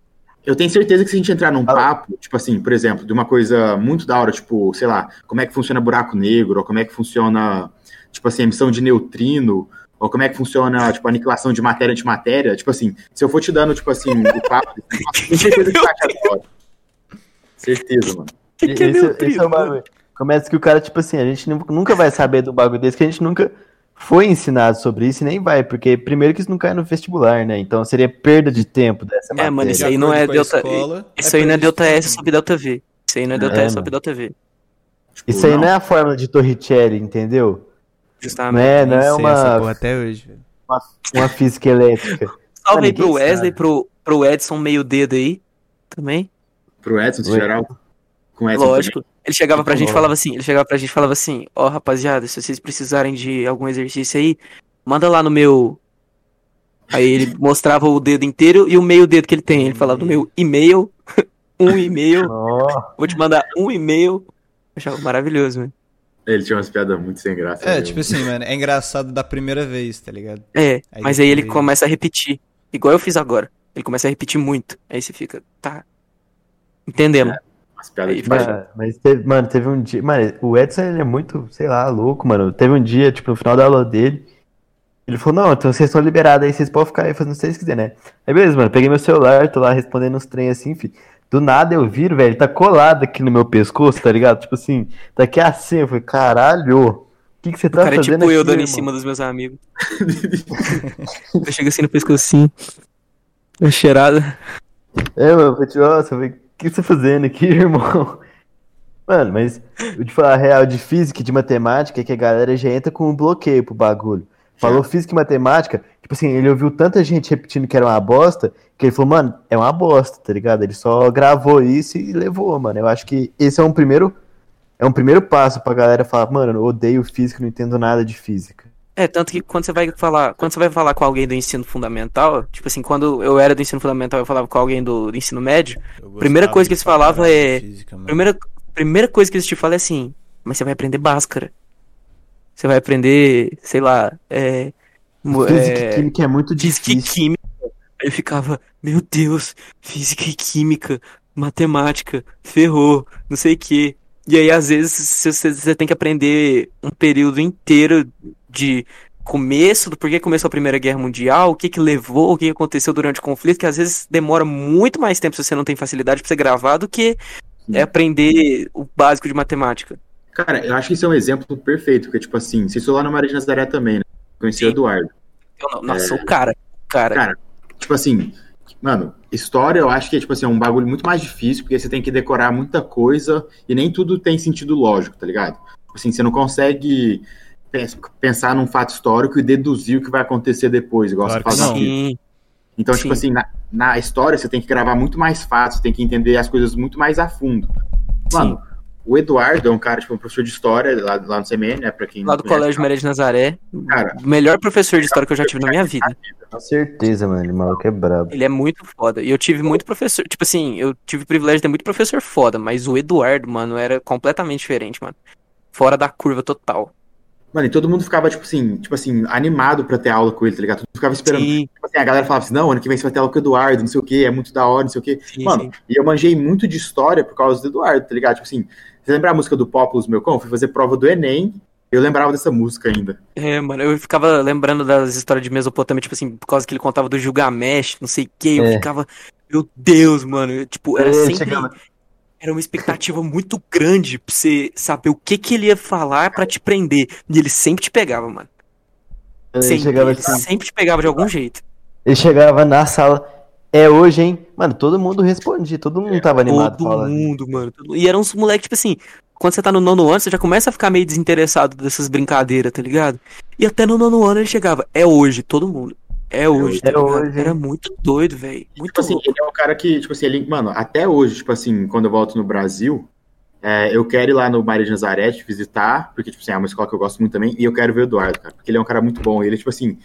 eu tenho certeza que se a gente entrar num Ah. papo, tipo assim, por exemplo, de uma coisa muito da hora, tipo, sei lá, como é que funciona buraco negro, ou como é que funciona, tipo assim, emissão de neutrino, ou como é que funciona, tipo, aniquilação de matéria antimatéria, tipo assim, se eu for te dando, tipo assim, o papo, certeza que hora. Certeza, mano. que, que é esse, neutrino, esse é o bagulho. Começa que o cara, tipo assim, a gente nu- nunca vai saber do bagulho desse, que a gente nunca foi ensinado sobre isso e nem vai, porque primeiro que isso não cai no vestibular, né? Então seria perda de tempo dessa matéria. É, mano, isso De aí não é a delta- escola, Isso aí não é delta S sobre delta V. Isso aí não é delta É, S sobre mano. delta V. Tipo, Isso aí não é a fórmula de Torricelli, entendeu? Justamente. é, não é sei essa porra uma, até hoje, velho. uma física elétrica. Salve aí pro Wesley, pro, pro Edson meio dedo aí. Também. Pro Edson, Oi. geral, com Edson Lógico. Ele chegava pra gente e falava assim, ele chegava pra gente e falava assim, ó rapaziada, se vocês precisarem de algum exercício aí, manda lá no meu. Aí ele mostrava o dedo inteiro e o meio dedo que ele tem. Ele falava do meu e-mail, um e-mail, Ó, vou te mandar um e-mail. Eu achava maravilhoso, mano. Ele tinha umas piadas muito sem graça. É, né? tipo assim, mano, é engraçado da primeira vez, tá ligado? É, Aí mas aí ele depois- começa a repetir. Igual eu fiz agora. Ele começa a repetir muito. Aí você fica, tá. Entendemos. As piadas Aí de. Mano, mas teve, mano, teve um dia. Mano, o Edson ele é muito, sei lá, louco, mano. Teve um dia, tipo, no final da aula dele. Ele falou, não, então vocês estão liberados aí, vocês podem ficar aí fazendo o que vocês quiserem, né? Aí beleza, mano, peguei meu celular, tô lá respondendo uns trem assim, fi. Do nada eu viro, velho, tá colado aqui no meu pescoço, tá ligado? Tipo assim, daqui assim, eu falei, caralho, o que, que você O tá cara é fazendo tipo eu aqui, dando em cima dos meus amigos. eu chego assim no pescocinho. Eu cheirada. É, mano, eu falei, tipo, nossa, eu falei, o que você tá fazendo aqui, irmão? Mano, mas eu te falar a real de física e de matemática é que a galera já entra com um bloqueio pro bagulho. Falou física e matemática, tipo assim, ele ouviu tanta gente repetindo que era uma bosta, que ele falou, mano, é uma bosta, tá ligado? Ele só gravou isso e levou, mano. Eu acho que esse é um primeiro, é um primeiro passo pra galera falar, mano, eu odeio física, não entendo nada de física. É, tanto que quando você vai falar, quando você vai falar com alguém do ensino fundamental, tipo assim, quando eu era do ensino fundamental, eu falava com alguém do, do ensino médio, Primeira coisa que eles falavam é- física, primeira, primeira coisa que eles te falam é assim, mas você vai aprender Bhaskara. Você vai aprender, sei lá, é, Física é, e química é muito física e difícil. química. Aí eu ficava, meu Deus, física e química, matemática, ferrou, não sei o quê. E aí, às vezes, você, você- tem que aprender um período inteiro de começo, do porquê começou a Primeira Guerra Mundial, o que que levou, o que aconteceu durante o conflito, que às vezes demora muito mais tempo se você não tem facilidade pra você gravar do que é aprender o básico de matemática. Cara, eu acho que isso é um exemplo perfeito, porque, tipo assim, você estudou lá no Maria de Nazaré também, né? Conheci o Sim. Eduardo. Eu não- nossa, o cara, o cara. Cara, Tipo assim, mano, história eu acho que é, tipo assim, é um bagulho muito mais difícil, porque você tem que decorar muita coisa e nem tudo tem sentido lógico, tá ligado? Tipo assim, você não consegue pens- pensar num fato histórico e deduzir o que vai acontecer depois, igual Claro você faz que na não. vida. Sim, Então, Sim. tipo assim, na, na história você tem que gravar muito mais fatos, tem que entender as coisas muito mais a fundo. Mano, o Eduardo é um cara, tipo, um professor de história lá, lá no CMN, né? Pra quem lá do conhece, Colégio Maria de Nazaré, Cara, o melhor professor de história que eu já tive na minha vida. Com certeza, mano. O maluco é brabo. Ele é muito foda. E eu tive muito professor. Tipo assim, eu tive o privilégio de ter muito professor foda, mas o Eduardo, mano, era completamente diferente, mano. Fora da curva total. Mano, e todo mundo ficava, tipo assim, tipo assim, animado pra ter aula com ele, tá ligado? Todo mundo ficava esperando. Sim, Tipo assim, a galera falava assim, não, ano que vem você vai ter aula com o Eduardo, não sei o quê, é muito da hora, não sei o quê. sim, Mano, sim. e eu manjei muito de história por causa do Eduardo, tá ligado? Tipo assim, você lembra a música do Populus, meu cão? Fui fazer prova do Enem, eu lembrava dessa música ainda. É, mano, eu ficava lembrando das histórias de Mesopotâmia, tipo assim, por causa que ele contava do Gilgamesh, não sei o que, eu É. ficava, meu Deus, mano, eu, tipo, era É, sempre, chegava- era uma expectativa muito grande pra você saber o que que ele ia falar pra te prender, e ele sempre te pegava, mano, Ele sempre, chegava, ele assim, sempre te pegava de algum jeito. ele chegava na sala. É hoje, hein? Mano, todo mundo respondia, todo mundo tava animado Todo falando. mundo, mano, todo- e eram uns moleques, tipo assim, quando você tá no nono ano, você já começa a ficar meio desinteressado dessas brincadeiras, tá ligado? E até no nono ano ele chegava, é hoje, todo mundo. É hoje, tá É ligado? hoje? Era muito doido, velho. Muito Tipo assim, ele é um cara que, tipo assim, ele, mano, até hoje, tipo assim, quando eu volto no Brasil, é, eu quero ir lá no Maria de Nazaré te visitar, porque, tipo assim, é uma escola que eu gosto muito também, e eu quero ver o Eduardo, cara, porque ele é um cara muito bom, ele, tipo assim,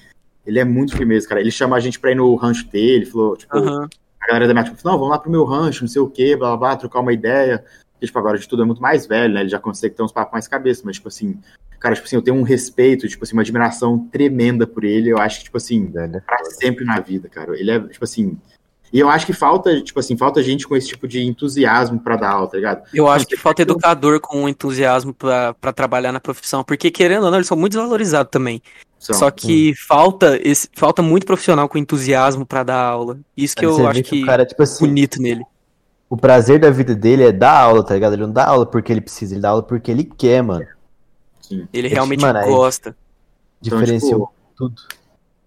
ele é muito firmeza, cara, ele chama a gente pra ir no rancho dele, falou, tipo, Aham. a galera da minha tipo, não, vamos lá pro meu rancho, não sei o quê, blá blá blá, trocar uma ideia. E, tipo, agora de tudo é muito mais velho, né? Ele já consegue ter uns papos mais cabeça, mas, tipo assim, cara, tipo assim, eu tenho um respeito, tipo assim, uma admiração tremenda por ele. Eu acho que, tipo assim, Velho. pra sempre na vida, cara. Ele é, tipo assim. E eu acho que falta, tipo assim, falta gente com esse tipo de entusiasmo pra dar aula, tá ligado? Eu acho que falta educador com entusiasmo pra, pra trabalhar na profissão, porque querendo ou não, eles são muito desvalorizados também. São. Só que falta esse, falta muito profissional com entusiasmo pra dar aula. Isso que Você eu acho que que o cara, tipo assim, bonito nele. o prazer da vida dele é dar aula, tá ligado? Ele não dá aula porque ele precisa, ele dá aula porque ele quer, mano. Sim. Ele Esse- realmente mano, gosta. Então, Diferenciou tipo, tudo.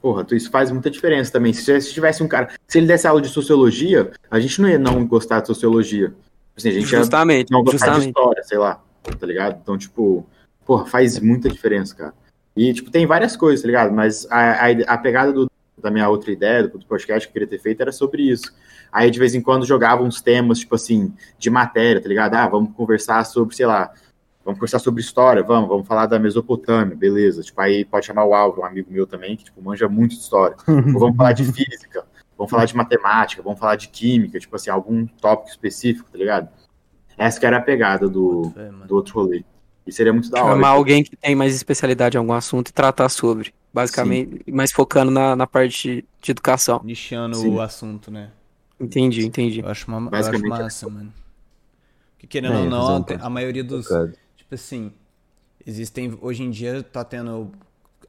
Porra, isso faz muita diferença também. Se, se tivesse um cara. Se ele desse aula de sociologia, a gente não ia não gostar de sociologia. Tipo Assim, a gente ia Justamente, não gostar de justamente. história, sei lá, tá ligado? Então, tipo, porra, faz muita diferença, cara. E, tipo, tem várias coisas, tá ligado? Mas a, a, a pegada do- da minha outra ideia, do podcast que eu queria ter feito, era sobre isso. Aí, de vez em quando, jogava uns temas, tipo assim, de matéria, tá ligado? Ah, vamos conversar sobre, sei lá, vamos conversar sobre história, vamos, vamos falar da Mesopotâmia, beleza. Tipo, aí pode chamar o Álvaro, um amigo meu também, que, tipo, manja muito de história. Ou vamos falar de física, vamos falar de matemática, vamos falar de química, tipo assim, algum tópico específico, tá ligado? Essa que era a pegada do, do outro rolê. E seria muito da hora. Chamar alguém que tem mais especialidade em algum assunto e tratar sobre. Basicamente, mais focando na, na parte de educação. Nichando Sim. o assunto, né? Entendi, entendi. Eu acho, uma, eu acho Basicamente é massa, mano. Que querendo É, ou não, um tem- a maioria dos. Assim, existem. Hoje em dia tá tendo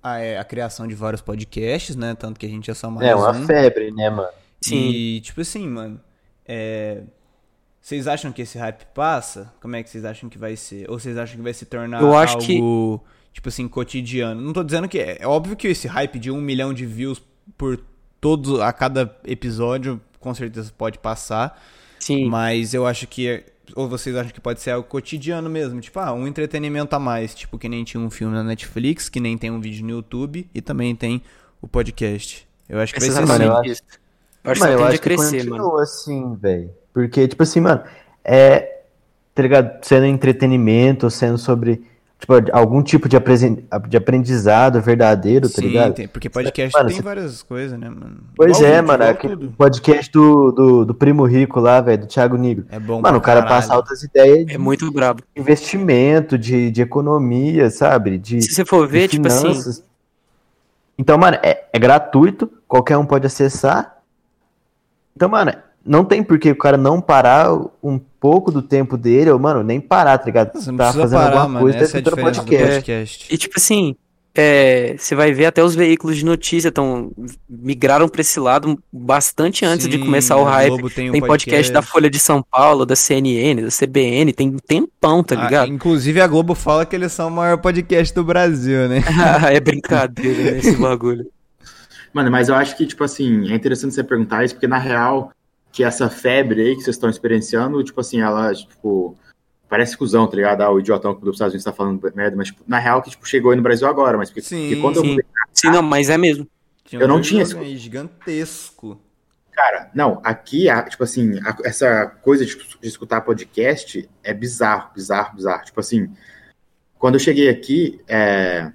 a, é, a criação de vários podcasts, né? Tanto que a gente é só mais É uma um. febre, né, mano? Sim. E, tipo assim, mano, é... Vocês acham que esse hype passa? Como é que vocês acham que vai ser? Ou vocês acham que vai se tornar Eu acho algo, que- tipo assim, cotidiano? Não tô dizendo que... É, é óbvio que esse hype de um milhão de views por todos, a cada episódio, com certeza pode passar. Sim. Mas eu acho que... Ou vocês acham que pode ser algo cotidiano mesmo? Tipo, ah, um entretenimento a mais. Tipo, que nem tinha um filme na Netflix, que nem tem um vídeo no YouTube, e também tem o podcast. Eu acho que vai ser assim. Mano, eu isso. Eu acho Mano, que eu acho crescer, que mano. continua assim, velho. Porque, tipo assim, mano, é, tá ligado? Sendo entretenimento, sendo sobre, tipo, algum tipo de, de aprendizado verdadeiro, tá Sim, ligado? tem- porque podcast Mano, tem você- várias coisas, né, mano? Pois Igual é, vídeo, mano, igual aquele podcast do, do, do Primo Rico lá, velho, do Thiago Nigro. É bom Mano, o cara caralho. passa altas ideias de É muito brabo. investimento, de, de economia, sabe? De, Se você for ver, tipo assim. Então, mano, é, é gratuito, qualquer um pode acessar. Então, mano, não tem por que o cara não parar um pouco do tempo dele, ou, mano, nem parar, tá ligado? Você não tá fazendo parar, alguma mano. coisa, Essa é a podcast. podcast. E tipo assim, é, você vai ver até os veículos de notícia tão, migraram pra esse lado bastante antes de Sim, começar o hype. Globo tem, um Tem podcast da Folha de São Paulo, da CNN, da CBN, tem um tempão, tá Ah, ligado? inclusive a Globo fala que eles são o maior podcast do Brasil, né? é brincadeira, né, esse bagulho. Mano, mas eu acho que, tipo assim, é interessante você perguntar isso, porque na real, que essa febre aí que vocês estão experienciando, tipo assim, ela, tipo, parece cuzão, tá ligado? Ah, o idiotão que dos Estados Unidos tá falando merda, mas, tipo, na real, que, tipo, chegou aí no Brasil agora, mas porque, Sim, porque quando eu sim. mudei, Sim, não, mas é mesmo. Tinha Eu não um tinha jogo aí gigantesco. cara, não, aqui, tipo assim, essa coisa de, de escutar podcast é bizarro, bizarro, bizarro. Tipo assim, quando eu cheguei aqui, é,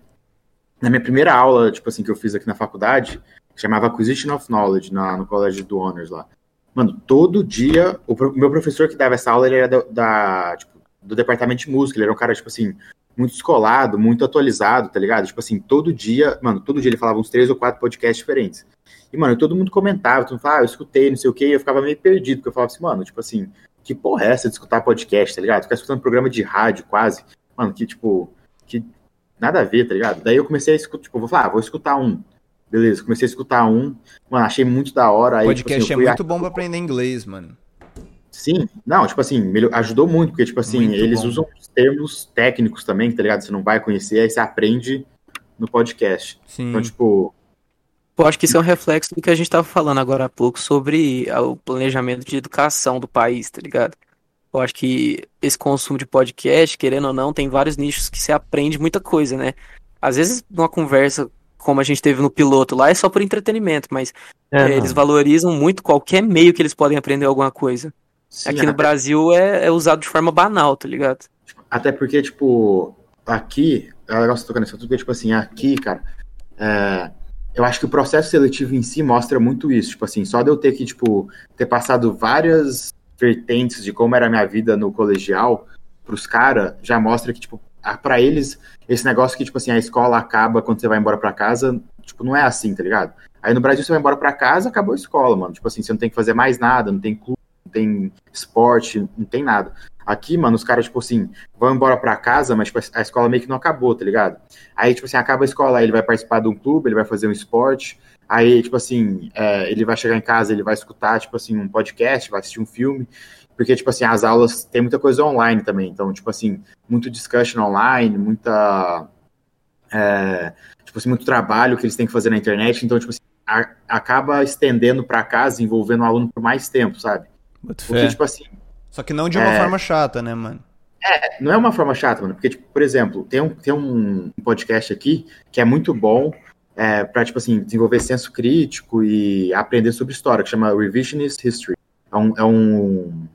na minha primeira aula, tipo assim, que eu fiz aqui na faculdade, chamava Acquisition of Knowledge, na, no colégio do Honors lá. Mano, todo dia, o meu professor que dava essa aula, ele era da, da, tipo, do departamento de música, ele era um cara, tipo assim, muito descolado, muito atualizado, tá ligado? Tipo assim, todo dia, mano, todo dia ele falava uns três ou quatro podcasts diferentes. E, mano, todo mundo comentava, todo mundo falava, ah, eu escutei, não sei o quê, e eu ficava meio perdido, porque eu falava assim, mano, tipo assim, que porra é essa de escutar podcast, tá ligado? Ficar escutando programa de rádio quase. Mano, que, tipo, que nada a ver, tá ligado? Daí eu comecei a escutar, tipo, vou falar, ah, vou escutar um. Beleza, comecei a escutar um, mano, achei muito da hora. Aí, tipo podcast assim, eu é muito bom pra aprender inglês, mano. Sim, não, tipo assim, melhor- ajudou muito, porque, tipo assim, Muito eles bom. usam os termos técnicos também, tá ligado? Você não vai conhecer, aí você aprende no podcast. Sim. Então, tipo, Eu acho que isso é um reflexo do que a gente tava falando agora há pouco sobre o planejamento de educação do país, tá ligado? Eu acho que esse consumo de podcast, querendo ou não, tem vários nichos que você aprende muita coisa, né? Às vezes, numa conversa como a gente teve no piloto lá, é só por entretenimento, mas É, não. eles valorizam muito qualquer meio que eles podem aprender alguma coisa. sim, Aqui no até- Brasil é, é usado de forma banal, tá ligado? Até porque, tipo, aqui, é legal você tocar nesse assunto, porque, tipo assim, aqui, cara, é, eu acho que o processo seletivo em si mostra muito isso. Tipo assim, só de eu ter que, tipo, ter passado várias vertentes de como era a minha vida no colegial pros caras, já mostra que, tipo, a- pra eles, esse negócio que, tipo assim, a escola acaba quando você vai embora pra casa, tipo, não é assim, tá ligado? Aí no Brasil você vai embora pra casa, acabou a escola, mano. Tipo assim, você não tem que fazer mais nada, não tem clube, não tem esporte, não tem nada. Aqui, mano, os caras, tipo assim, vão embora pra casa, mas tipo, a escola meio que não acabou, tá ligado? Aí, tipo assim, acaba a escola, aí ele vai participar de um clube, ele vai fazer um esporte, aí, tipo assim, é, ele vai chegar em casa, ele vai escutar, tipo assim, um podcast, vai assistir um filme, porque, tipo assim, as aulas tem muita coisa online também, então, tipo assim, muito discussion online, muita. é, tipo assim, muito trabalho que eles têm que fazer na internet, então, tipo assim, a- acaba estendendo pra casa, envolvendo o aluno por mais tempo, sabe? Boto Porque, fé. tipo assim, Só que não de uma é- forma chata, né, mano? não é uma forma chata, mano. Porque, tipo, por exemplo, tem um, tem um podcast aqui que é muito bom é, para, tipo assim, desenvolver senso crítico e aprender sobre história, que chama Revisionist History. É um, é um-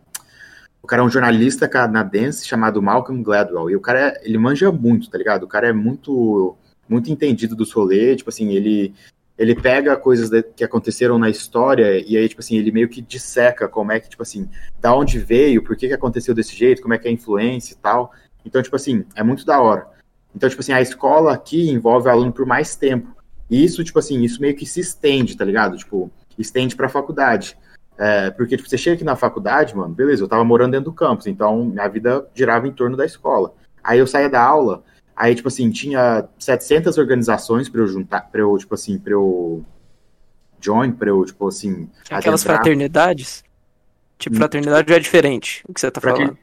O cara é um jornalista canadense chamado Malcolm Gladwell. E o cara, é- ele manja muito, tá ligado? O cara é muito, muito entendido dos rolês. Tipo assim, ele, ele pega coisas que aconteceram na história e aí, tipo assim, ele meio que disseca como é que, tipo assim, da onde veio, por que, que aconteceu desse jeito, como é que é a influência e tal. Então, tipo assim, é muito da hora. Então, tipo assim, a escola aqui envolve o aluno por mais tempo. E isso, tipo assim, isso meio que se estende, tá ligado? Tipo, estende pra faculdade. É, porque tipo, você chega aqui na faculdade, mano, beleza, eu tava morando dentro do campus, então minha vida girava em torno da escola. Aí eu saía da aula, aí, tipo assim, tinha 700 organizações pra eu juntar, pra eu, tipo assim, pra eu join, pra eu, tipo assim... Aquelas adentrar. fraternidades? Tipo, Hum. fraternidade já é diferente, o que você tá Frater- falando.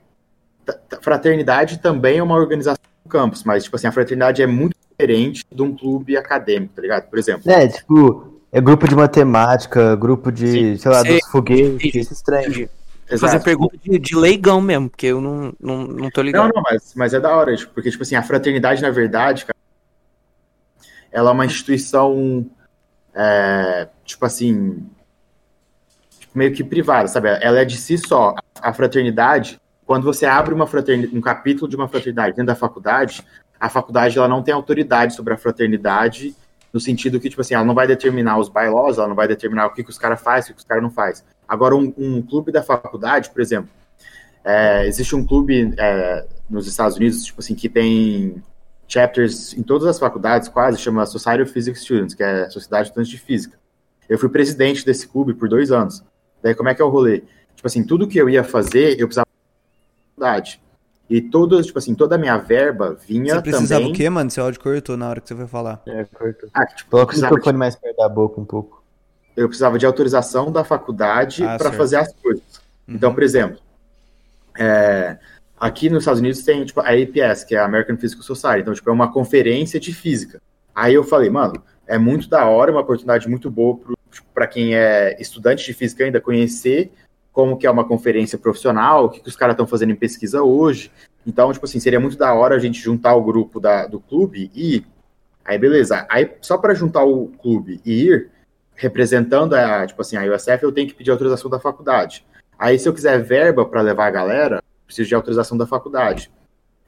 Fraternidade também é uma organização do campus, mas, tipo assim, a fraternidade é muito diferente de um clube acadêmico, tá ligado? Por exemplo, É, tipo, é grupo de matemática, grupo de, sei lá, Sei. dos foguetes, esses trem. Fazer pergunta de, de leigão mesmo, porque eu não, não, não tô Não, ligado. não, mas, mas é da hora, tipo, porque, tipo assim, a fraternidade, na verdade, cara, ela é uma instituição, é, tipo assim, tipo, meio que privada, sabe? Ela é de si só. A fraternidade, quando você abre uma fraternidade, um capítulo de uma fraternidade dentro da faculdade, a faculdade ela não tem autoridade sobre a fraternidade, no sentido que, tipo assim, ela não vai determinar os bylaws, ela não vai determinar o que, que os caras fazem, o que, que os caras não fazem. Agora, um, um clube da faculdade, por exemplo, é, existe um clube é, nos Estados Unidos, tipo assim, que tem chapters em todas as faculdades, quase, chama Society of Physics Students, que é a Sociedade de Estudantes de Física. Eu fui presidente desse clube por dois anos. Daí, como é que é o rolê? Tipo assim, tudo que eu ia fazer, eu precisava da faculdade. E todo, tipo assim, toda a minha verba vinha Você precisava também... o quê, mano? Seu áudio cortou na hora que você foi falar. É, cortou. Ah, tipo, eu Coloca o precisava, microfone mais perto da boca um pouco. eu precisava de autorização da faculdade Ah, para fazer as coisas. Então, por exemplo, é, aqui nos Estados Unidos tem tipo, a APS, que é a American Physical Society. Então, tipo, é uma conferência de física. Aí eu falei, mano, é muito da hora, uma oportunidade muito boa para quem é estudante de física ainda conhecer como que é uma conferência profissional, o que, que os caras estão fazendo em pesquisa hoje. Então, tipo assim, seria muito da hora a gente juntar o grupo da, do clube e. Aí, beleza. Aí, só para juntar o clube e ir, representando a, tipo assim, a USF, eu tenho que pedir autorização da faculdade. Aí, se eu quiser verba para levar a galera, preciso de autorização da faculdade.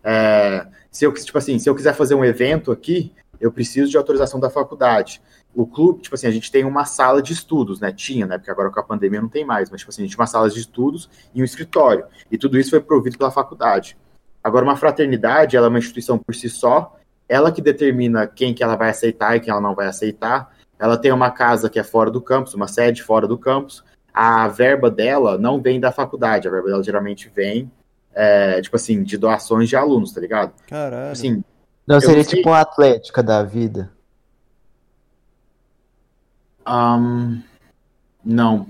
É, se eu, tipo assim, se eu quiser fazer um evento aqui, eu preciso de autorização da faculdade. O clube, tipo assim, a gente tem uma sala de estudos, né? Tinha, né? Porque agora com a pandemia não tem mais, mas, tipo assim, a gente tinha uma sala de estudos e um escritório. E tudo isso foi provido pela faculdade. Agora, uma fraternidade, ela é uma instituição por si só, ela que determina quem que ela vai aceitar e quem ela não vai aceitar. Ela tem uma casa que é fora do campus, uma sede fora do campus. A verba dela não vem da faculdade, a verba dela geralmente vem, é, tipo assim, de doações de alunos, tá ligado? Caralho. Assim, Não, Eu seria não tipo uma atlética da vida. Ahn, não.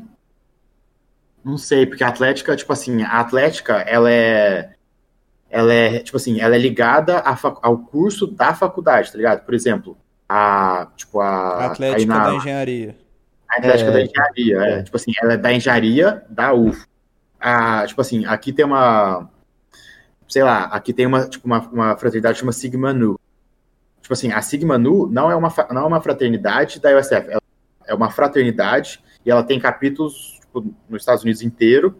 Não sei, porque a Atlética, tipo assim, a Atlética, ela é. Ela é, tipo assim, ela é ligada ao curso da faculdade, tá ligado? Por exemplo, a. Tipo, a. Atlética na- da Engenharia. A Atlética É, da Engenharia, é. é. Tipo assim, ela é da engenharia da UF. A, tipo assim, aqui tem uma. Sei lá, aqui tem uma, tipo, uma, uma fraternidade que chama Sigma Nu. Tipo assim, a Sigma Nu não é uma, não é uma fraternidade da USF. Ela é uma fraternidade e ela tem capítulos tipo, nos Estados Unidos inteiro.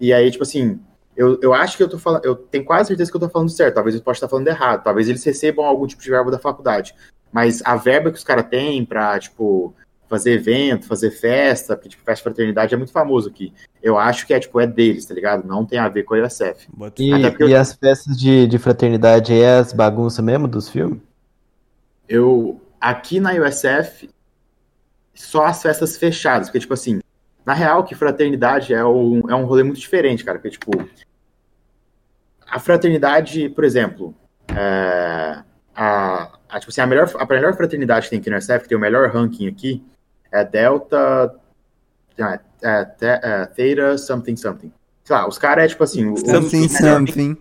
E aí, tipo assim, eu, eu acho que eu tô falando. Eu tenho quase certeza que eu tô falando certo. Talvez eu possa estar falando errado. Talvez eles recebam algum tipo de verba da faculdade. Mas a verba que os caras têm pra, tipo, fazer evento, fazer festa, porque, tipo, festa de fraternidade é muito famoso aqui. Eu acho que é, tipo, é deles, tá ligado? Não tem a ver com a USF. E, Até porque eu- e as festas de, de fraternidade é as bagunças mesmo dos filmes? Eu, aqui na USF, só as festas fechadas, porque, tipo assim, na real, que fraternidade é um, é um rolê muito diferente, cara, porque, tipo, a fraternidade, por exemplo, é, a, a, tipo assim, a, melhor, a melhor fraternidade que tem aqui na USF, que tem o melhor ranking aqui, é Delta, é, é, Te- é, Theta something something. Sei lá, os caras é, tipo assim... Something, o something.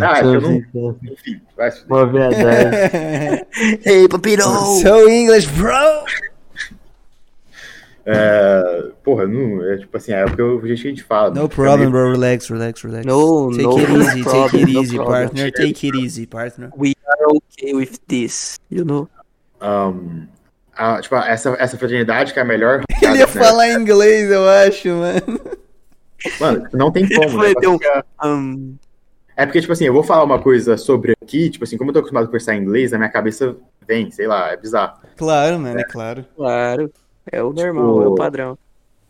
Ah, é eu não... Enfim, vai se verdade. Hey, papiro! so English, bro! É, porra, não, é tipo assim, é o que eu, a gente fala. No né? problem, bro. Relax, relax, relax. No, take no it easy, take problem, it no easy, problem. partner. Take it easy, partner. We are okay with this, you know? Um, a- tipo, essa, essa fraternidade que é a melhor. Ele ia né? falar inglês, eu acho, mano. Mano, não tem como. Né? deu- Um, É porque, tipo assim, eu vou falar uma coisa sobre aqui, tipo assim, como eu tô acostumado a conversar em inglês, na minha cabeça vem, sei lá, é bizarro. Claro, mano, é claro. claro. É o normal, é o padrão.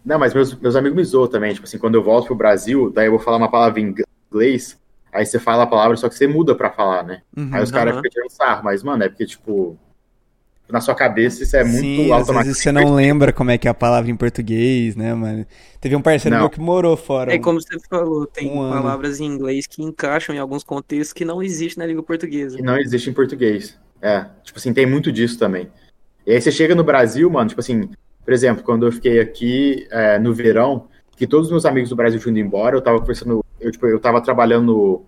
Não, mas meus, meus amigos me zoam também, tipo assim, quando eu volto pro Brasil, daí eu vou falar uma palavra em inglês, aí você fala a palavra, só que você muda pra falar, né? Uhum. Aí os caras Aham. ficam tirando sarro, mas, mano, é porque, tipo. Na sua cabeça isso é muito Sim, às automático. vezes você não lembra como é que é a palavra em português, né, mano? Teve um parceiro Não. meu que morou fora. É como você falou, tem um ano. palavras em inglês que encaixam em alguns contextos que não existem na língua portuguesa. que não existe em português. É, tipo assim, tem muito disso também. E aí você chega no Brasil, mano, tipo assim, por exemplo, quando eu fiquei aqui é, no verão, que todos os meus amigos do Brasil tinham ido embora, eu tava conversando, eu, tipo, eu tava trabalhando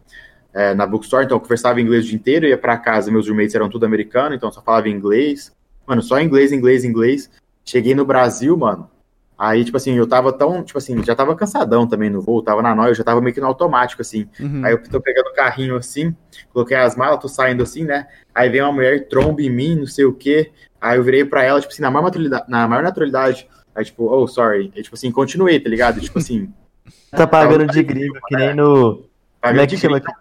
é, na bookstore, então eu conversava inglês o dia inteiro, ia pra casa, meus roommates eram tudo americano, então eu só falava inglês. Mano, só inglês, inglês, inglês. Cheguei no Brasil, mano. Aí, tipo assim, eu tava tão, tipo assim, já tava cansadão também no voo, tava na noia, eu já tava meio que no automático, assim. Uhum. Aí eu tô pegando o carrinho assim, coloquei as malas, tô saindo assim, né? Aí vem uma mulher, tromba em mim, não sei o quê. Aí eu virei pra ela, tipo assim, na maior naturalidade, na maior naturalidade. Aí, tipo, oh, sorry. E, tipo assim, continuei, tá ligado? Tipo assim, Tá pagando de gringo, que nem no. Como é que chama aqui?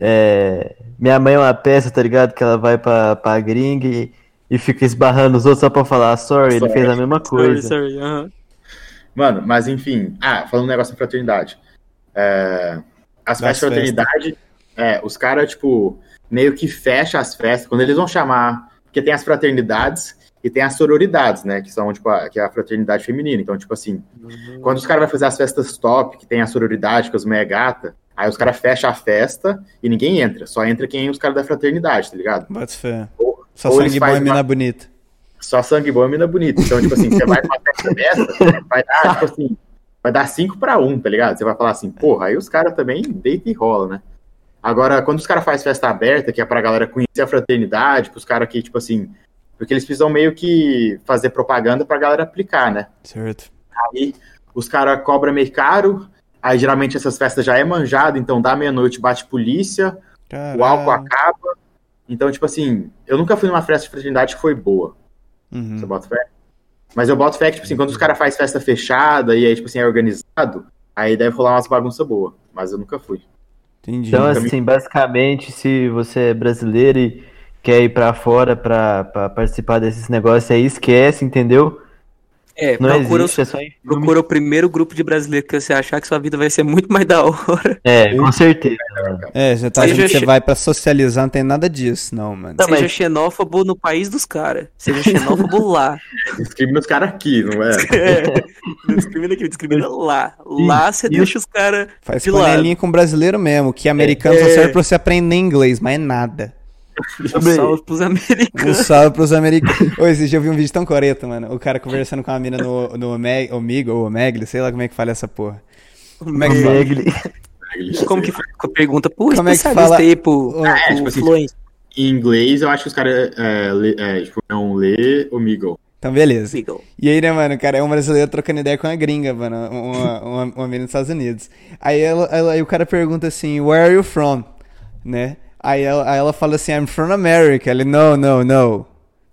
É, minha mãe é uma peça, tá ligado? Que ela vai pra, pra gringa e, e fica esbarrando os outros só pra falar sorry, ele Sorry. fez a mesma Sorry, coisa. sorry, aham. Mano, mas enfim. Ah, falando um negócio da fraternidade. É, as festas de fraternidade, é, os caras, tipo, meio que fecham as festas. Quando eles vão chamar. Porque tem as fraternidades e tem as sororidades, né? Que são, tipo, a, que é a fraternidade feminina. Então, tipo assim, quando os caras vão fazer as festas top, que tem a sororidade, com as meia gata, aí os caras fecham a festa e ninguém entra. Só entra quem é os caras da fraternidade, tá ligado? Bota fé. Ou- Só ou sangue bom e mina uma- bonita. só sangue bom e mina bonita. Então, tipo assim, você vai pra festa dessa, vai dar, tipo assim, vai dar 5 pra 1, tá ligado? Você vai falar assim, porra, aí os caras também deita e rola, né? Agora, quando os caras fazem festa aberta, que é pra galera conhecer a fraternidade, pros caras que, tipo assim, porque eles precisam meio que fazer propaganda pra galera aplicar, né? Certo. Aí os caras cobram meio caro, aí geralmente essas festas já é manjado, então dá meia-noite, bate polícia, o álcool acaba. Então, tipo assim, eu nunca fui numa festa de fraternidade que foi boa. Uhum. Você bota fé? Mas eu boto fé que, tipo assim, quando os caras fazem festa fechada e aí, tipo assim, é organizado, aí deve rolar umas bagunças boas. Mas eu nunca fui. Entendi. Então, Nunca me- assim, basicamente, se você é brasileiro e quer ir pra fora pra, pra participar desses negócios aí, esquece, entendeu? É, Não procura, existe, é só em filme. procura o primeiro grupo de brasileiro que você achar que sua vida vai ser muito mais da hora. É, com certeza. É, você tá achando que você vai pra socializar, não tem nada disso, não, mano. Não, seja mas- xenófobo no país dos caras. Seja xenófobo lá. Discrimina os caras aqui, não é? É, não discrimina aqui, discrimina lá. Lá você e deixa os caras Faz de lado. panelinha com brasileiro mesmo, que americano só É. serve pra você aprender inglês, mas é nada. Também. salve pros Um americanos. salve pros americanos. Ô, esse dia eu vi um vídeo tão coreto, mano. O cara conversando com a mina no, no Omeg- Omigo, ou Omegle, sei lá como é que fala essa porra. Como é que. Como que pergunta? Pô, Como é que especialista fala? aí pro, Ô, pro é, tipo assim. Em inglês, eu acho que os caras é, lê- é, tipo, não lê o Migo. Então, beleza. E aí, né, mano, o cara é um brasileiro trocando ideia com uma gringa, mano, uma, uma, uma menina dos Estados Unidos. Aí, ela, ela- aí o cara pergunta assim, where are you from? Né? Aí ela, aí ela fala assim, I'm from America. Ele, no, no, no.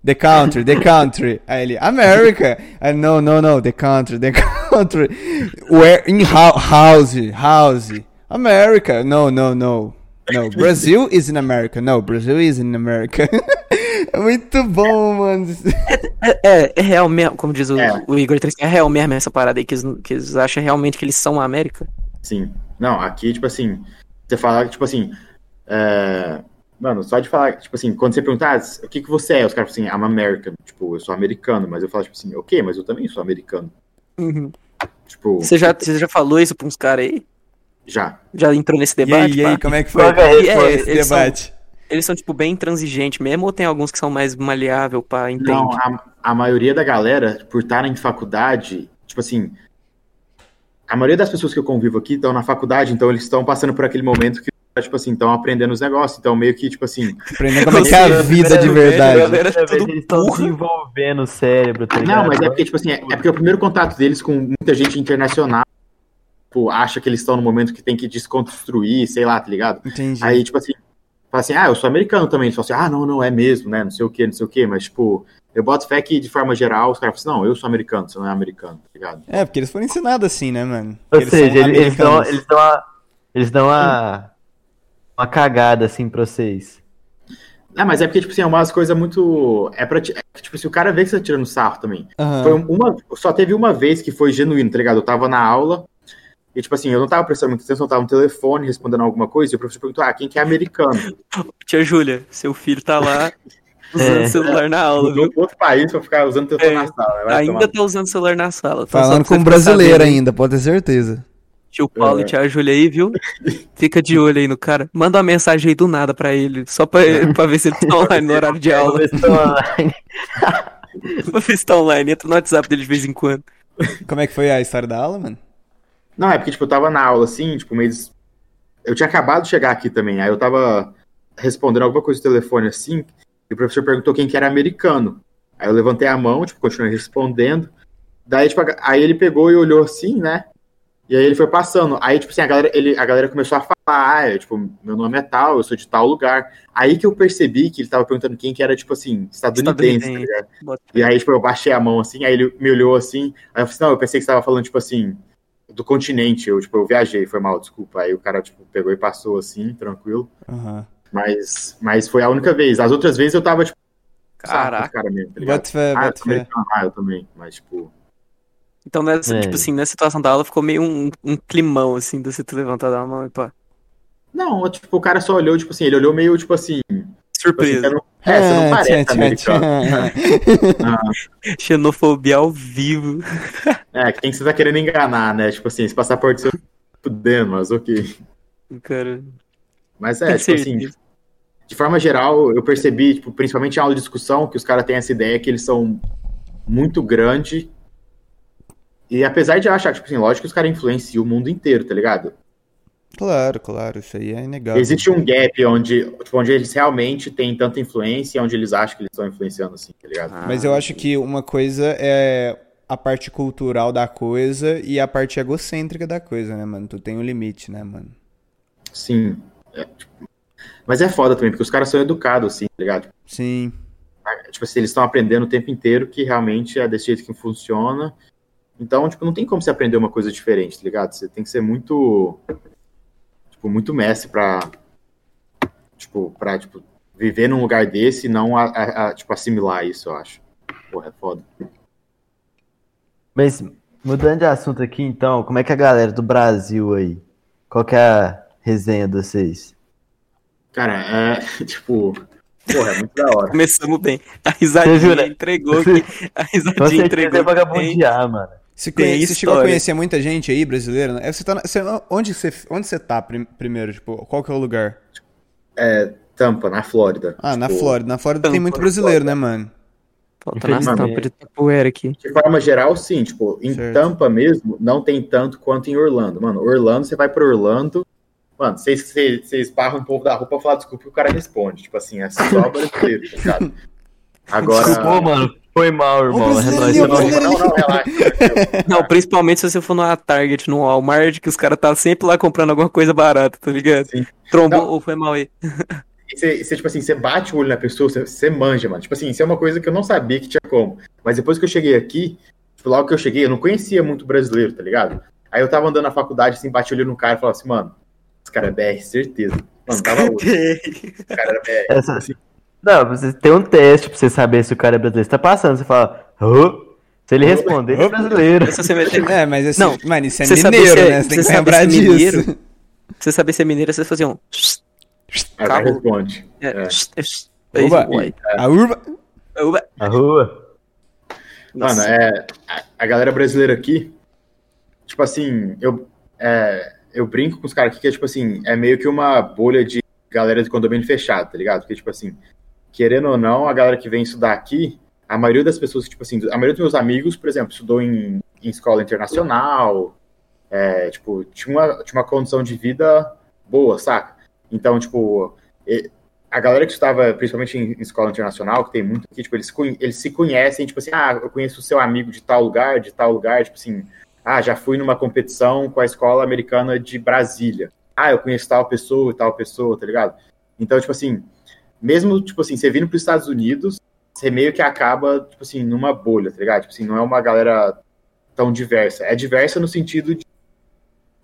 The country, the country. Aí ele, America. Aí, no, no, no, the country, the country. Where, in hou- house, house. America. No, no, no. No, Brazil is in America. No, Brazil is in America. É Muito bom, mano. É, é, é real mesmo, como diz o, É. o Igor 3, é real mesmo essa parada aí, que eles, que eles acham realmente que eles são a América. Sim. Não, aqui, tipo assim, você fala, tipo assim, é, mano, só de falar, tipo assim, quando você perguntar, ah, o que que você é? Os caras falam assim, I'm American. Tipo, eu sou americano, mas eu falo, tipo assim, ok, mas eu também sou americano. Tipo, Você, já, você já falou isso pra uns caras aí? já. Já entrou nesse E aí, debate? e aí, pá? como é que foi é E é, esse eles, são, debate? eles são, tipo, bem intransigentes mesmo, ou tem alguns que são mais maleável, pá, entende? Não, a, a maioria da galera, por estar em faculdade, tipo assim, a maioria das pessoas que eu convivo aqui estão na faculdade, então eles estão passando por aquele momento que, tipo assim, estão aprendendo os negócios, então meio que, tipo assim, Aprender como é que é a vida de verdade. Galera, tudo eles estão burra. desenvolvendo o cérebro, tá ligado? Não, mas é porque, tipo assim, é, é porque o primeiro contato deles com muita gente internacional, tipo, acha que eles estão no momento que tem que desconstruir, sei lá, tá ligado? Entendi. Aí, tipo assim, fala assim, ah, eu sou americano também. Eles falam assim, ah, não, não, é mesmo, né? Não sei o que, não sei o que, mas, tipo, eu boto fé que, de forma geral, os caras falam assim, não, eu sou americano, você não é americano, tá ligado? É, porque eles foram ensinados assim, né, mano? Ou Eles seja, são eles, eles dão, eles dão uma, eles dão uma, uma cagada assim pra vocês. Ah, mas é porque, tipo assim, é umas coisas muito. É pra. é tipo assim, o cara vê que você tá tirando sarro também. Aham. Foi uma. Só teve uma vez que foi genuíno, tá ligado? Eu tava na aula. E, tipo assim, eu não tava prestando muita atenção, eu tava no telefone respondendo alguma coisa, e o professor perguntou, ah, quem que é americano? Tia Júlia, seu filho tá lá Usando É. celular na aula, viu? outro país pra ficar usando telefone É, na sala. Ainda tomar- tá usando celular na sala. Só Falando com um brasileiro sabendo, ainda, pode ter certeza. Tio Paulo É. e tia Júlia aí, viu? Fica de olho aí no cara. Manda uma mensagem aí do nada pra ele, só pra, pra ver se ele tá online no horário de aula. Vamos ver se tá online. pra ver se tá online. Entra no WhatsApp dele de vez em quando. Como é que foi a história da aula, mano? Não, é porque, tipo, eu tava na aula, assim, tipo, meio... des- Eu tinha acabado de chegar aqui também, aí eu tava respondendo alguma coisa no telefone, assim, e o professor perguntou quem que era americano. Aí eu levantei a mão, tipo, continuei respondendo. Daí, tipo, aí ele pegou e olhou assim, né? E aí ele foi passando. Aí, tipo assim, a galera, ele, a galera começou a falar, ah, é, tipo, meu nome é tal, eu sou de tal lugar. Aí que eu percebi que ele tava perguntando quem que era, tipo assim, estadunidense, tá ligado? Bota- E aí, tipo, eu baixei a mão assim, aí ele me olhou assim, aí eu falei assim, não, eu pensei que você tava falando, tipo assim, do continente, eu, tipo, eu viajei, foi mal, desculpa. Aí o cara, tipo, pegou e passou assim, tranquilo. Aham. Mas, mas foi a única vez. As outras vezes eu tava, tipo, Caraca. cara mesmo, tá ligado? Fé, Ah, eu americano, ah, eu também, mas, tipo, Então, nessa, É. tipo assim, nessa situação da aula ficou meio um, um climão, assim, de você ter levantado a mão e pá. não, tipo, o cara só olhou, tipo assim, ele olhou meio, tipo assim, tipo assim, Surpresa. você não, é, você não parece tchan, americano. tchan. Xenofobia ao vivo. É, quem você tá querendo enganar, né? Tipo assim, esse passaporte seu fudendo, mas ok. Cara, Mas é, tem tipo assim, de forma geral, eu percebi, tipo, principalmente em aula de discussão, que os caras têm essa ideia que eles são muito grandes. E apesar de eu achar, tipo assim, lógico que os caras influenciam o mundo inteiro, tá ligado? Claro, claro, isso aí é inegável. Existe um gap onde, tipo, onde eles realmente têm tanta influência e onde eles acham que eles estão influenciando, assim, tá ligado? Ah, Mas eu acho que uma coisa é a parte cultural da coisa e a parte egocêntrica da coisa, né, mano? Tu tem um limite, né, mano? Sim. É, tipo, mas é foda também, porque os caras são educados, assim, tá ligado? Sim. Tipo assim, eles estão aprendendo o tempo inteiro que realmente é desse jeito que funciona. Então, tipo, não tem como você aprender uma coisa diferente, tá ligado? Você tem que ser muito. Tipo, muito mestre pra. Tipo, pra, tipo, viver num lugar desse e não, a, a- a, tipo, assimilar isso, eu acho. Porra, é foda. Mas, mudando de assunto aqui, então, como é que a galera do Brasil aí? Qual que é a resenha de vocês? Cara, é. Tipo. Porra, é muito da hora. Começamos bem. A Você risadinha entregou aqui. A risadinha entregou. é que tem. vagabundear, mano. Você, Tem conhe... você chegou a conhecer muita gente aí, brasileira? né? Você tá na- você- Onde, você... Onde você tá prim- primeiro? Tipo, qual que é o lugar? É, Tampa, na Flórida. Ah, na Tipo, Flórida. Na Flórida tem Tampa, muito brasileiro, né, mano? Falta na Infelizmente. estampa de tapoeira aqui. De forma geral, sim. Tipo, em Certo. Tampa mesmo, não tem tanto quanto em Orlando. Mano, Orlando, você vai pra Orlando. Mano, você, esbarra um povo da roupa pra falar desculpa e o cara responde. Tipo assim, é só brasileiro, tá ligado? Agora. Desculpa, mano. Foi mal, irmão. Não, não, não, relaxa. Não, principalmente se você for numa Target, no Walmart, que os caras tá sempre lá comprando alguma coisa barata, tá ligado? Sim. Trombou Não. ou foi mal aí. E Você, você, tipo assim, você bate o olho na pessoa, você, você manja, mano. Tipo assim, isso é uma coisa que eu não sabia que tinha como. Mas depois que eu cheguei aqui, tipo, logo que eu cheguei, eu não conhecia muito brasileiro, tá ligado? Aí eu tava andando na faculdade, assim, bati o olho no cara e falava assim, mano, esse cara é BR, certeza. Mano, tava outro. Esse cara era BR. Essa- Assim, Não, você tem um teste pra você saber se o cara é brasileiro. Você tá passando, você fala, "Ô". se ele responder, ele é brasileiro. Meter- É, mas assim, Não, mano, isso é mineiro, se é- né? Você tem que lembrar se é disso. mineiro. Se você saber se é mineiro, você fazer um. aí o cara Calma. responde. É, É. é Oba. uai. A urba. Na rua. Mano, é, a, a galera brasileira aqui, tipo assim, eu, é, eu brinco com os caras aqui que é tipo assim, é meio que uma bolha de galera de condomínio fechado, tá ligado? Porque, tipo assim, querendo ou não, a galera que vem estudar aqui, a maioria das pessoas, tipo assim, a maioria dos meus amigos, por exemplo, estudou em, em escola internacional, é, tipo, tinha uma, tinha uma condição de vida boa, saca? Então, tipo, a galera que estava principalmente em, escola internacional, que tem muito aqui, tipo, eles, eles se conhecem, tipo assim, ah, eu conheço o seu amigo de tal lugar, de tal lugar, tipo assim, ah, já fui numa competição com a escola americana de Brasília. Ah, eu conheço tal pessoa tal pessoa, tá ligado? Então, tipo assim, mesmo, tipo assim, você vindo para os Estados Unidos, você meio que acaba, tipo assim, numa bolha, tá ligado? Tipo assim, não é uma galera tão diversa. É diversa no sentido de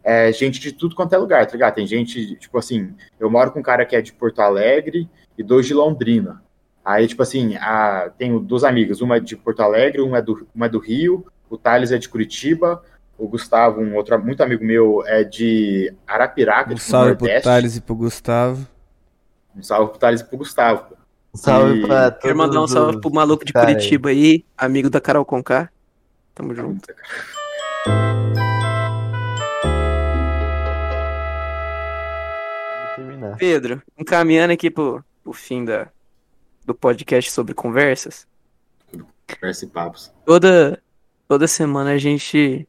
é, gente de tudo quanto é lugar, tá ligado? Tem gente, tipo assim, eu moro com um cara que é de Porto Alegre e dois de Londrina. Aí, tipo assim, a, tenho duas amigas, uma é de Porto Alegre, uma é do, uma é do Rio, o Thales é de Curitiba, o Gustavo, um outro muito amigo meu, é de Arapiraca, Um tipo, salve pro Nordeste. Thales e pro Gustavo. Um salve pro Thales e pro Gustavo. Um salve E pra Quero mandar um todos salve pro maluco de cara aí. Curitiba aí, amigo da Carol Conká. Tamo junto. Pedro, encaminhando aqui pro, pro fim da, do podcast sobre conversas. Conversa e papos. Toda, toda semana a gente,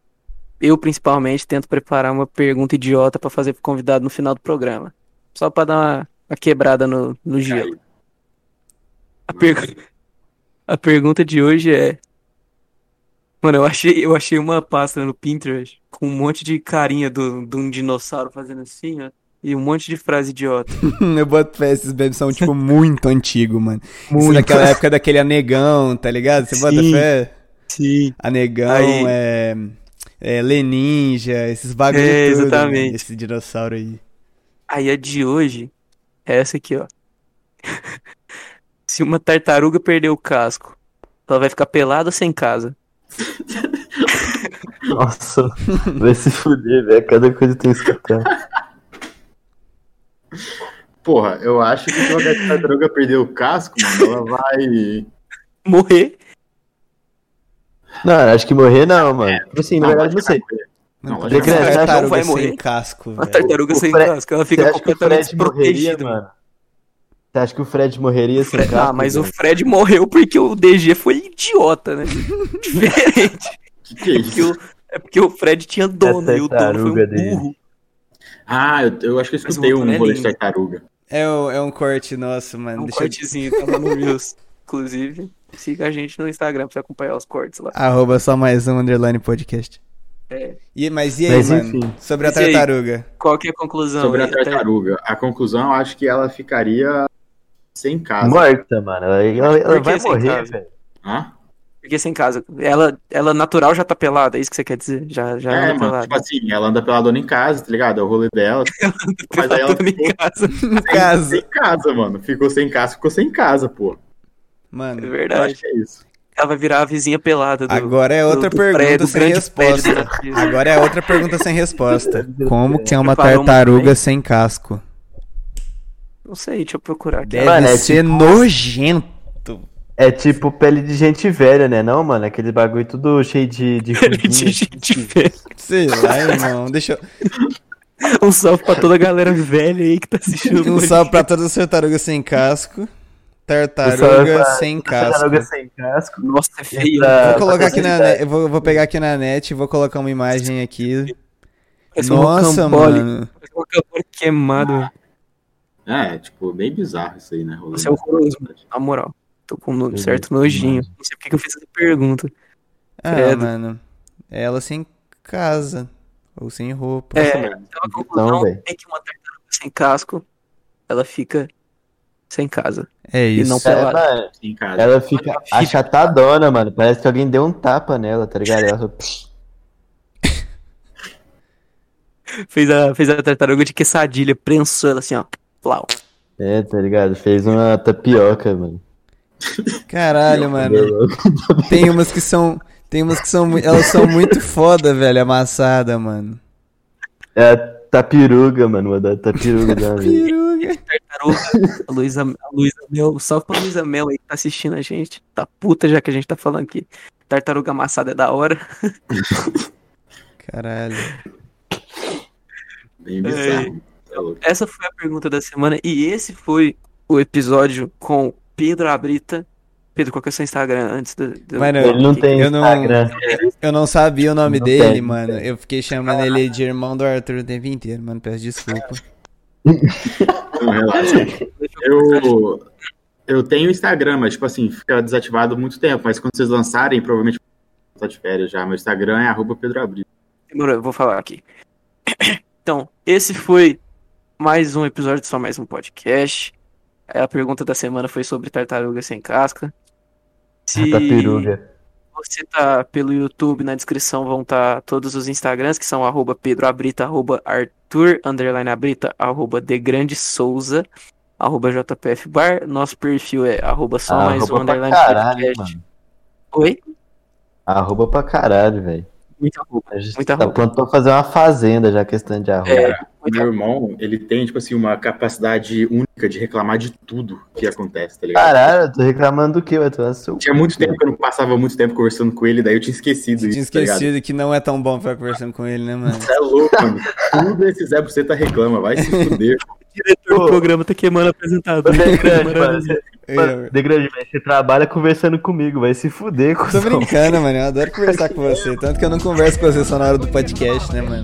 eu principalmente, tento preparar uma pergunta idiota pra fazer pro convidado no final do programa. Só pra dar uma, uma quebrada no, no gelo. A, pergu- a pergunta de hoje é. Mano, eu achei, eu achei uma pasta no Pinterest com um monte de carinha do, de um dinossauro fazendo assim, ó. E um monte de frase idiota. Eu boto fé, esses memes são, tipo, muito antigos, mano. Isso Muito. daquela época daquele anegão, tá ligado? Você bota fé? Sim. Anegão, Aí- é... é. Leninja, esses bagulho É, tudo, exatamente. né? Esse dinossauro aí. Aí a de hoje é essa aqui, ó. Se uma tartaruga perder o casco, ela vai ficar pelada ou sem casa? Nossa, vai se fuder, velho. Cada coisa tem que escutar. Porra, eu acho que se uma tartaruga perder o casco, mano, ela vai. Morrer. Não, acho que morrer não, mano. Tipo assim, na verdade, não sei. Não, Não, que não. uma Você acha que tartaruga vai sem morrer? casco, Uma velho. tartaruga o sem Fred- casco, ela fica o completamente Fred desprotegida. mano? Você acha que o Fred morreria sem casco? Ah, mas o velho? Fred morreu porque o DG foi idiota, né? Diferente. Que que é Porque isso? o- é porque o Fred tinha dono e o dono foi tartaruga um dele. burro. Ah, eu, eu acho que eu o escutei um é rolê de tartaruga. É, um- é um corte nosso, mano. Um Deixa eu... cortezinho, tá lá no Reels. Inclusive, siga a gente no Instagram pra você acompanhar os cortes lá. Arroba só mais um underline podcast. É. E, mas e aí, Mas, mano? enfim. Sobre a e aí? tartaruga. Qual que é a conclusão? Sobre a tartaruga. A conclusão, eu acho que ela ficaria sem casa. Morta, mano. Ela, ela- ela vai sem morrer, casa? velho. Hã? Porque sem casa. Ela, ela natural já tá pelada, é isso que você quer dizer? Já, já É, anda mano, pelada. tipo assim, ela anda peladona em casa, tá ligado? É o rolê dela. Mas aí ela Peladona em ficou casa. No caso. sem casa, mano. Ficou sem casa, ficou sem casa, pô. É Mano, Eu acho verdade. que é isso. Ela vai virar a vizinha pelada do. agora é outra do pergunta prédio, do sem resposta. Agora é outra pergunta sem resposta. Como que é uma tartaruga bem. sem casco? Não sei, deixa eu procurar aqui. Deve Mano, é ser tipo- nojento. É tipo pele de gente velha, né? Não, mano? Aquele bagulho tudo cheio de, de Ele ruguinha. de gente velha. Sei lá, irmão. Deixa eu... Um salve pra toda a galera velha aí que tá assistindo. Um salve pra todas as tartarugas sem casco. Um Tartaruga sem Tartaruga casco. sem casco. Nossa, é feio. Essa- Vou colocar aqui na net, eu vou, vou pegar aqui na net e vou colocar uma imagem aqui. Parece um Nossa, rocambole. mano. Parece um rocambole queimado. É, tipo, bem bizarro isso aí, né? Rolê Isso é horroroso, Na moral. Tô com um certo nojinho. Não sei porque que eu fiz essa pergunta. Ah, Credo. mano. É ela sem casa. Ou sem roupa. É, então a conclusão velho. é que uma tartaruga sem casco, ela fica sem casa. É E isso. não pelada. mano, Em casa. ela fica achatadona, mano. Parece que alguém deu um tapa nela, tá ligado? Ela só... Fez a, fez a tartaruga de quesadilha, prensou ela assim, ó. Flau. É, tá ligado? Fez uma tapioca, mano. Caralho, mano. Tem umas que são. Tem umas que são. Elas são muito foda, velho, amassada, mano. É tapiruga, mano. Uma da tapiruga da vida. Piruga. Tartaruga. A Luísa, a Luísa Mel. Salve pra Luísa Mel aí que tá assistindo a gente. Tá puta já que a gente tá falando aqui. Tartaruga amassada é da hora. Caralho. Bem bizarro. É louco. Essa foi a pergunta da semana e esse foi o episódio com Pedro Abrita. Pedro, qual que é o seu Instagram antes do. do- Mano, Ele não tem Eu não- Instagram. Eu não sabia o nome Não dele, tem. mano. Eu fiquei chamando ele de irmão do Arthur o tempo inteiro, mano. Peço desculpa. Não. Eu, eu tenho Instagram, mas, tipo assim, fica desativado há muito tempo. Mas quando vocês lançarem, provavelmente tá de férias já. Meu Instagram é arroba Pedro Abril. Demorou, eu vou falar aqui. Então, esse foi mais um episódio de Só Mais Um Podcast. A pergunta da semana foi sobre tartaruga sem casca. Se você tá pelo YouTube, na descrição vão estar todos os Instagrams, que são arroba Pedro Abrita, arroba Arthur, underline Abrita, arroba The Grande Souza, arroba JPF Bar. Nosso perfil é arroba só mais um underline caralho. Oi? Arroba pra caralho, velho. Muita roupa. A gente Muita tá roupa. pronto pra fazer uma fazenda já, questão de arroba. É, meu irmão, ele tem, tipo assim, uma capacidade única de reclamar de tudo que acontece, tá ligado? Caralho, eu tô reclamando do quê? Vai tomar seu. Tinha muito tempo que eu não passava muito tempo conversando com ele, daí eu tinha esquecido Você tinha isso, tá esquecido que não é tão bom ficar conversando com ele, né, mano? Você é louco, mano. Tudo esse Zé Buceta reclama, vai se fuder. diretor Pô. do programa tá queimando apresentador. De grande, mano. De grande, velho. Você trabalha conversando comigo, vai se fuder, Tô cuzão. brincando, mano. Eu adoro conversar com você. Tanto que eu não converso com você só na hora do podcast, né, mano?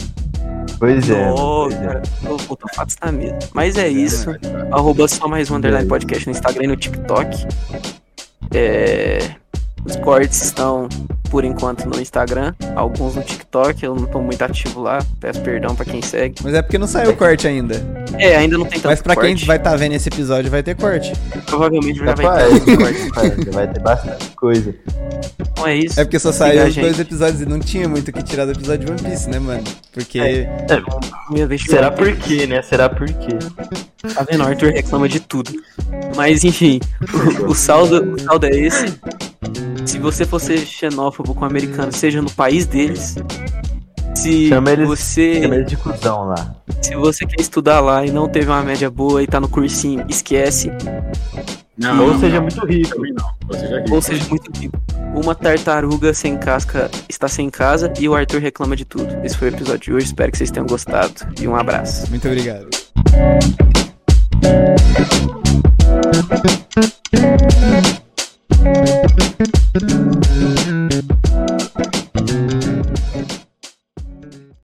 Pois é. Ô, pois é. cara, tô botou fatos na mesa. Mas é isso. Arroba só mais um underline podcast no Instagram e no TikTok. É, Os cortes estão, por enquanto, no Instagram. Alguns no TikTok. Eu não tô muito ativo lá. Peço perdão pra quem segue. Mas é porque não saiu o corte ainda. É, ainda não tem tanto Mas pra quem vai estar vendo esse episódio, vai ter corte. Provavelmente já vai Capaz, ter corte. vai ter bastante coisa. Então é isso. É porque só saiu a os dois episódios e não tinha muito o que tirar do episódio de One Piece, né, mano? Porque. Minha vez de Será por quê, né? Será por quê? Tá vendo? O Arthur reclama de tudo. Mas enfim, o, o saldo, o saldo é esse. Se você for ser xenófobo com o americano, seja no país deles. Se Chama eles- você, Chama ele de cuzão lá. se você quer estudar lá e não teve uma média boa e tá no cursinho, esquece. Não, Ou não, seja, não. muito rico. Ou seja, rico. Ou seja, muito rico. Uma tartaruga sem casca está sem casa e o Arthur reclama de tudo. Esse foi o episódio de hoje. Espero que vocês tenham gostado. E um abraço. Muito obrigado.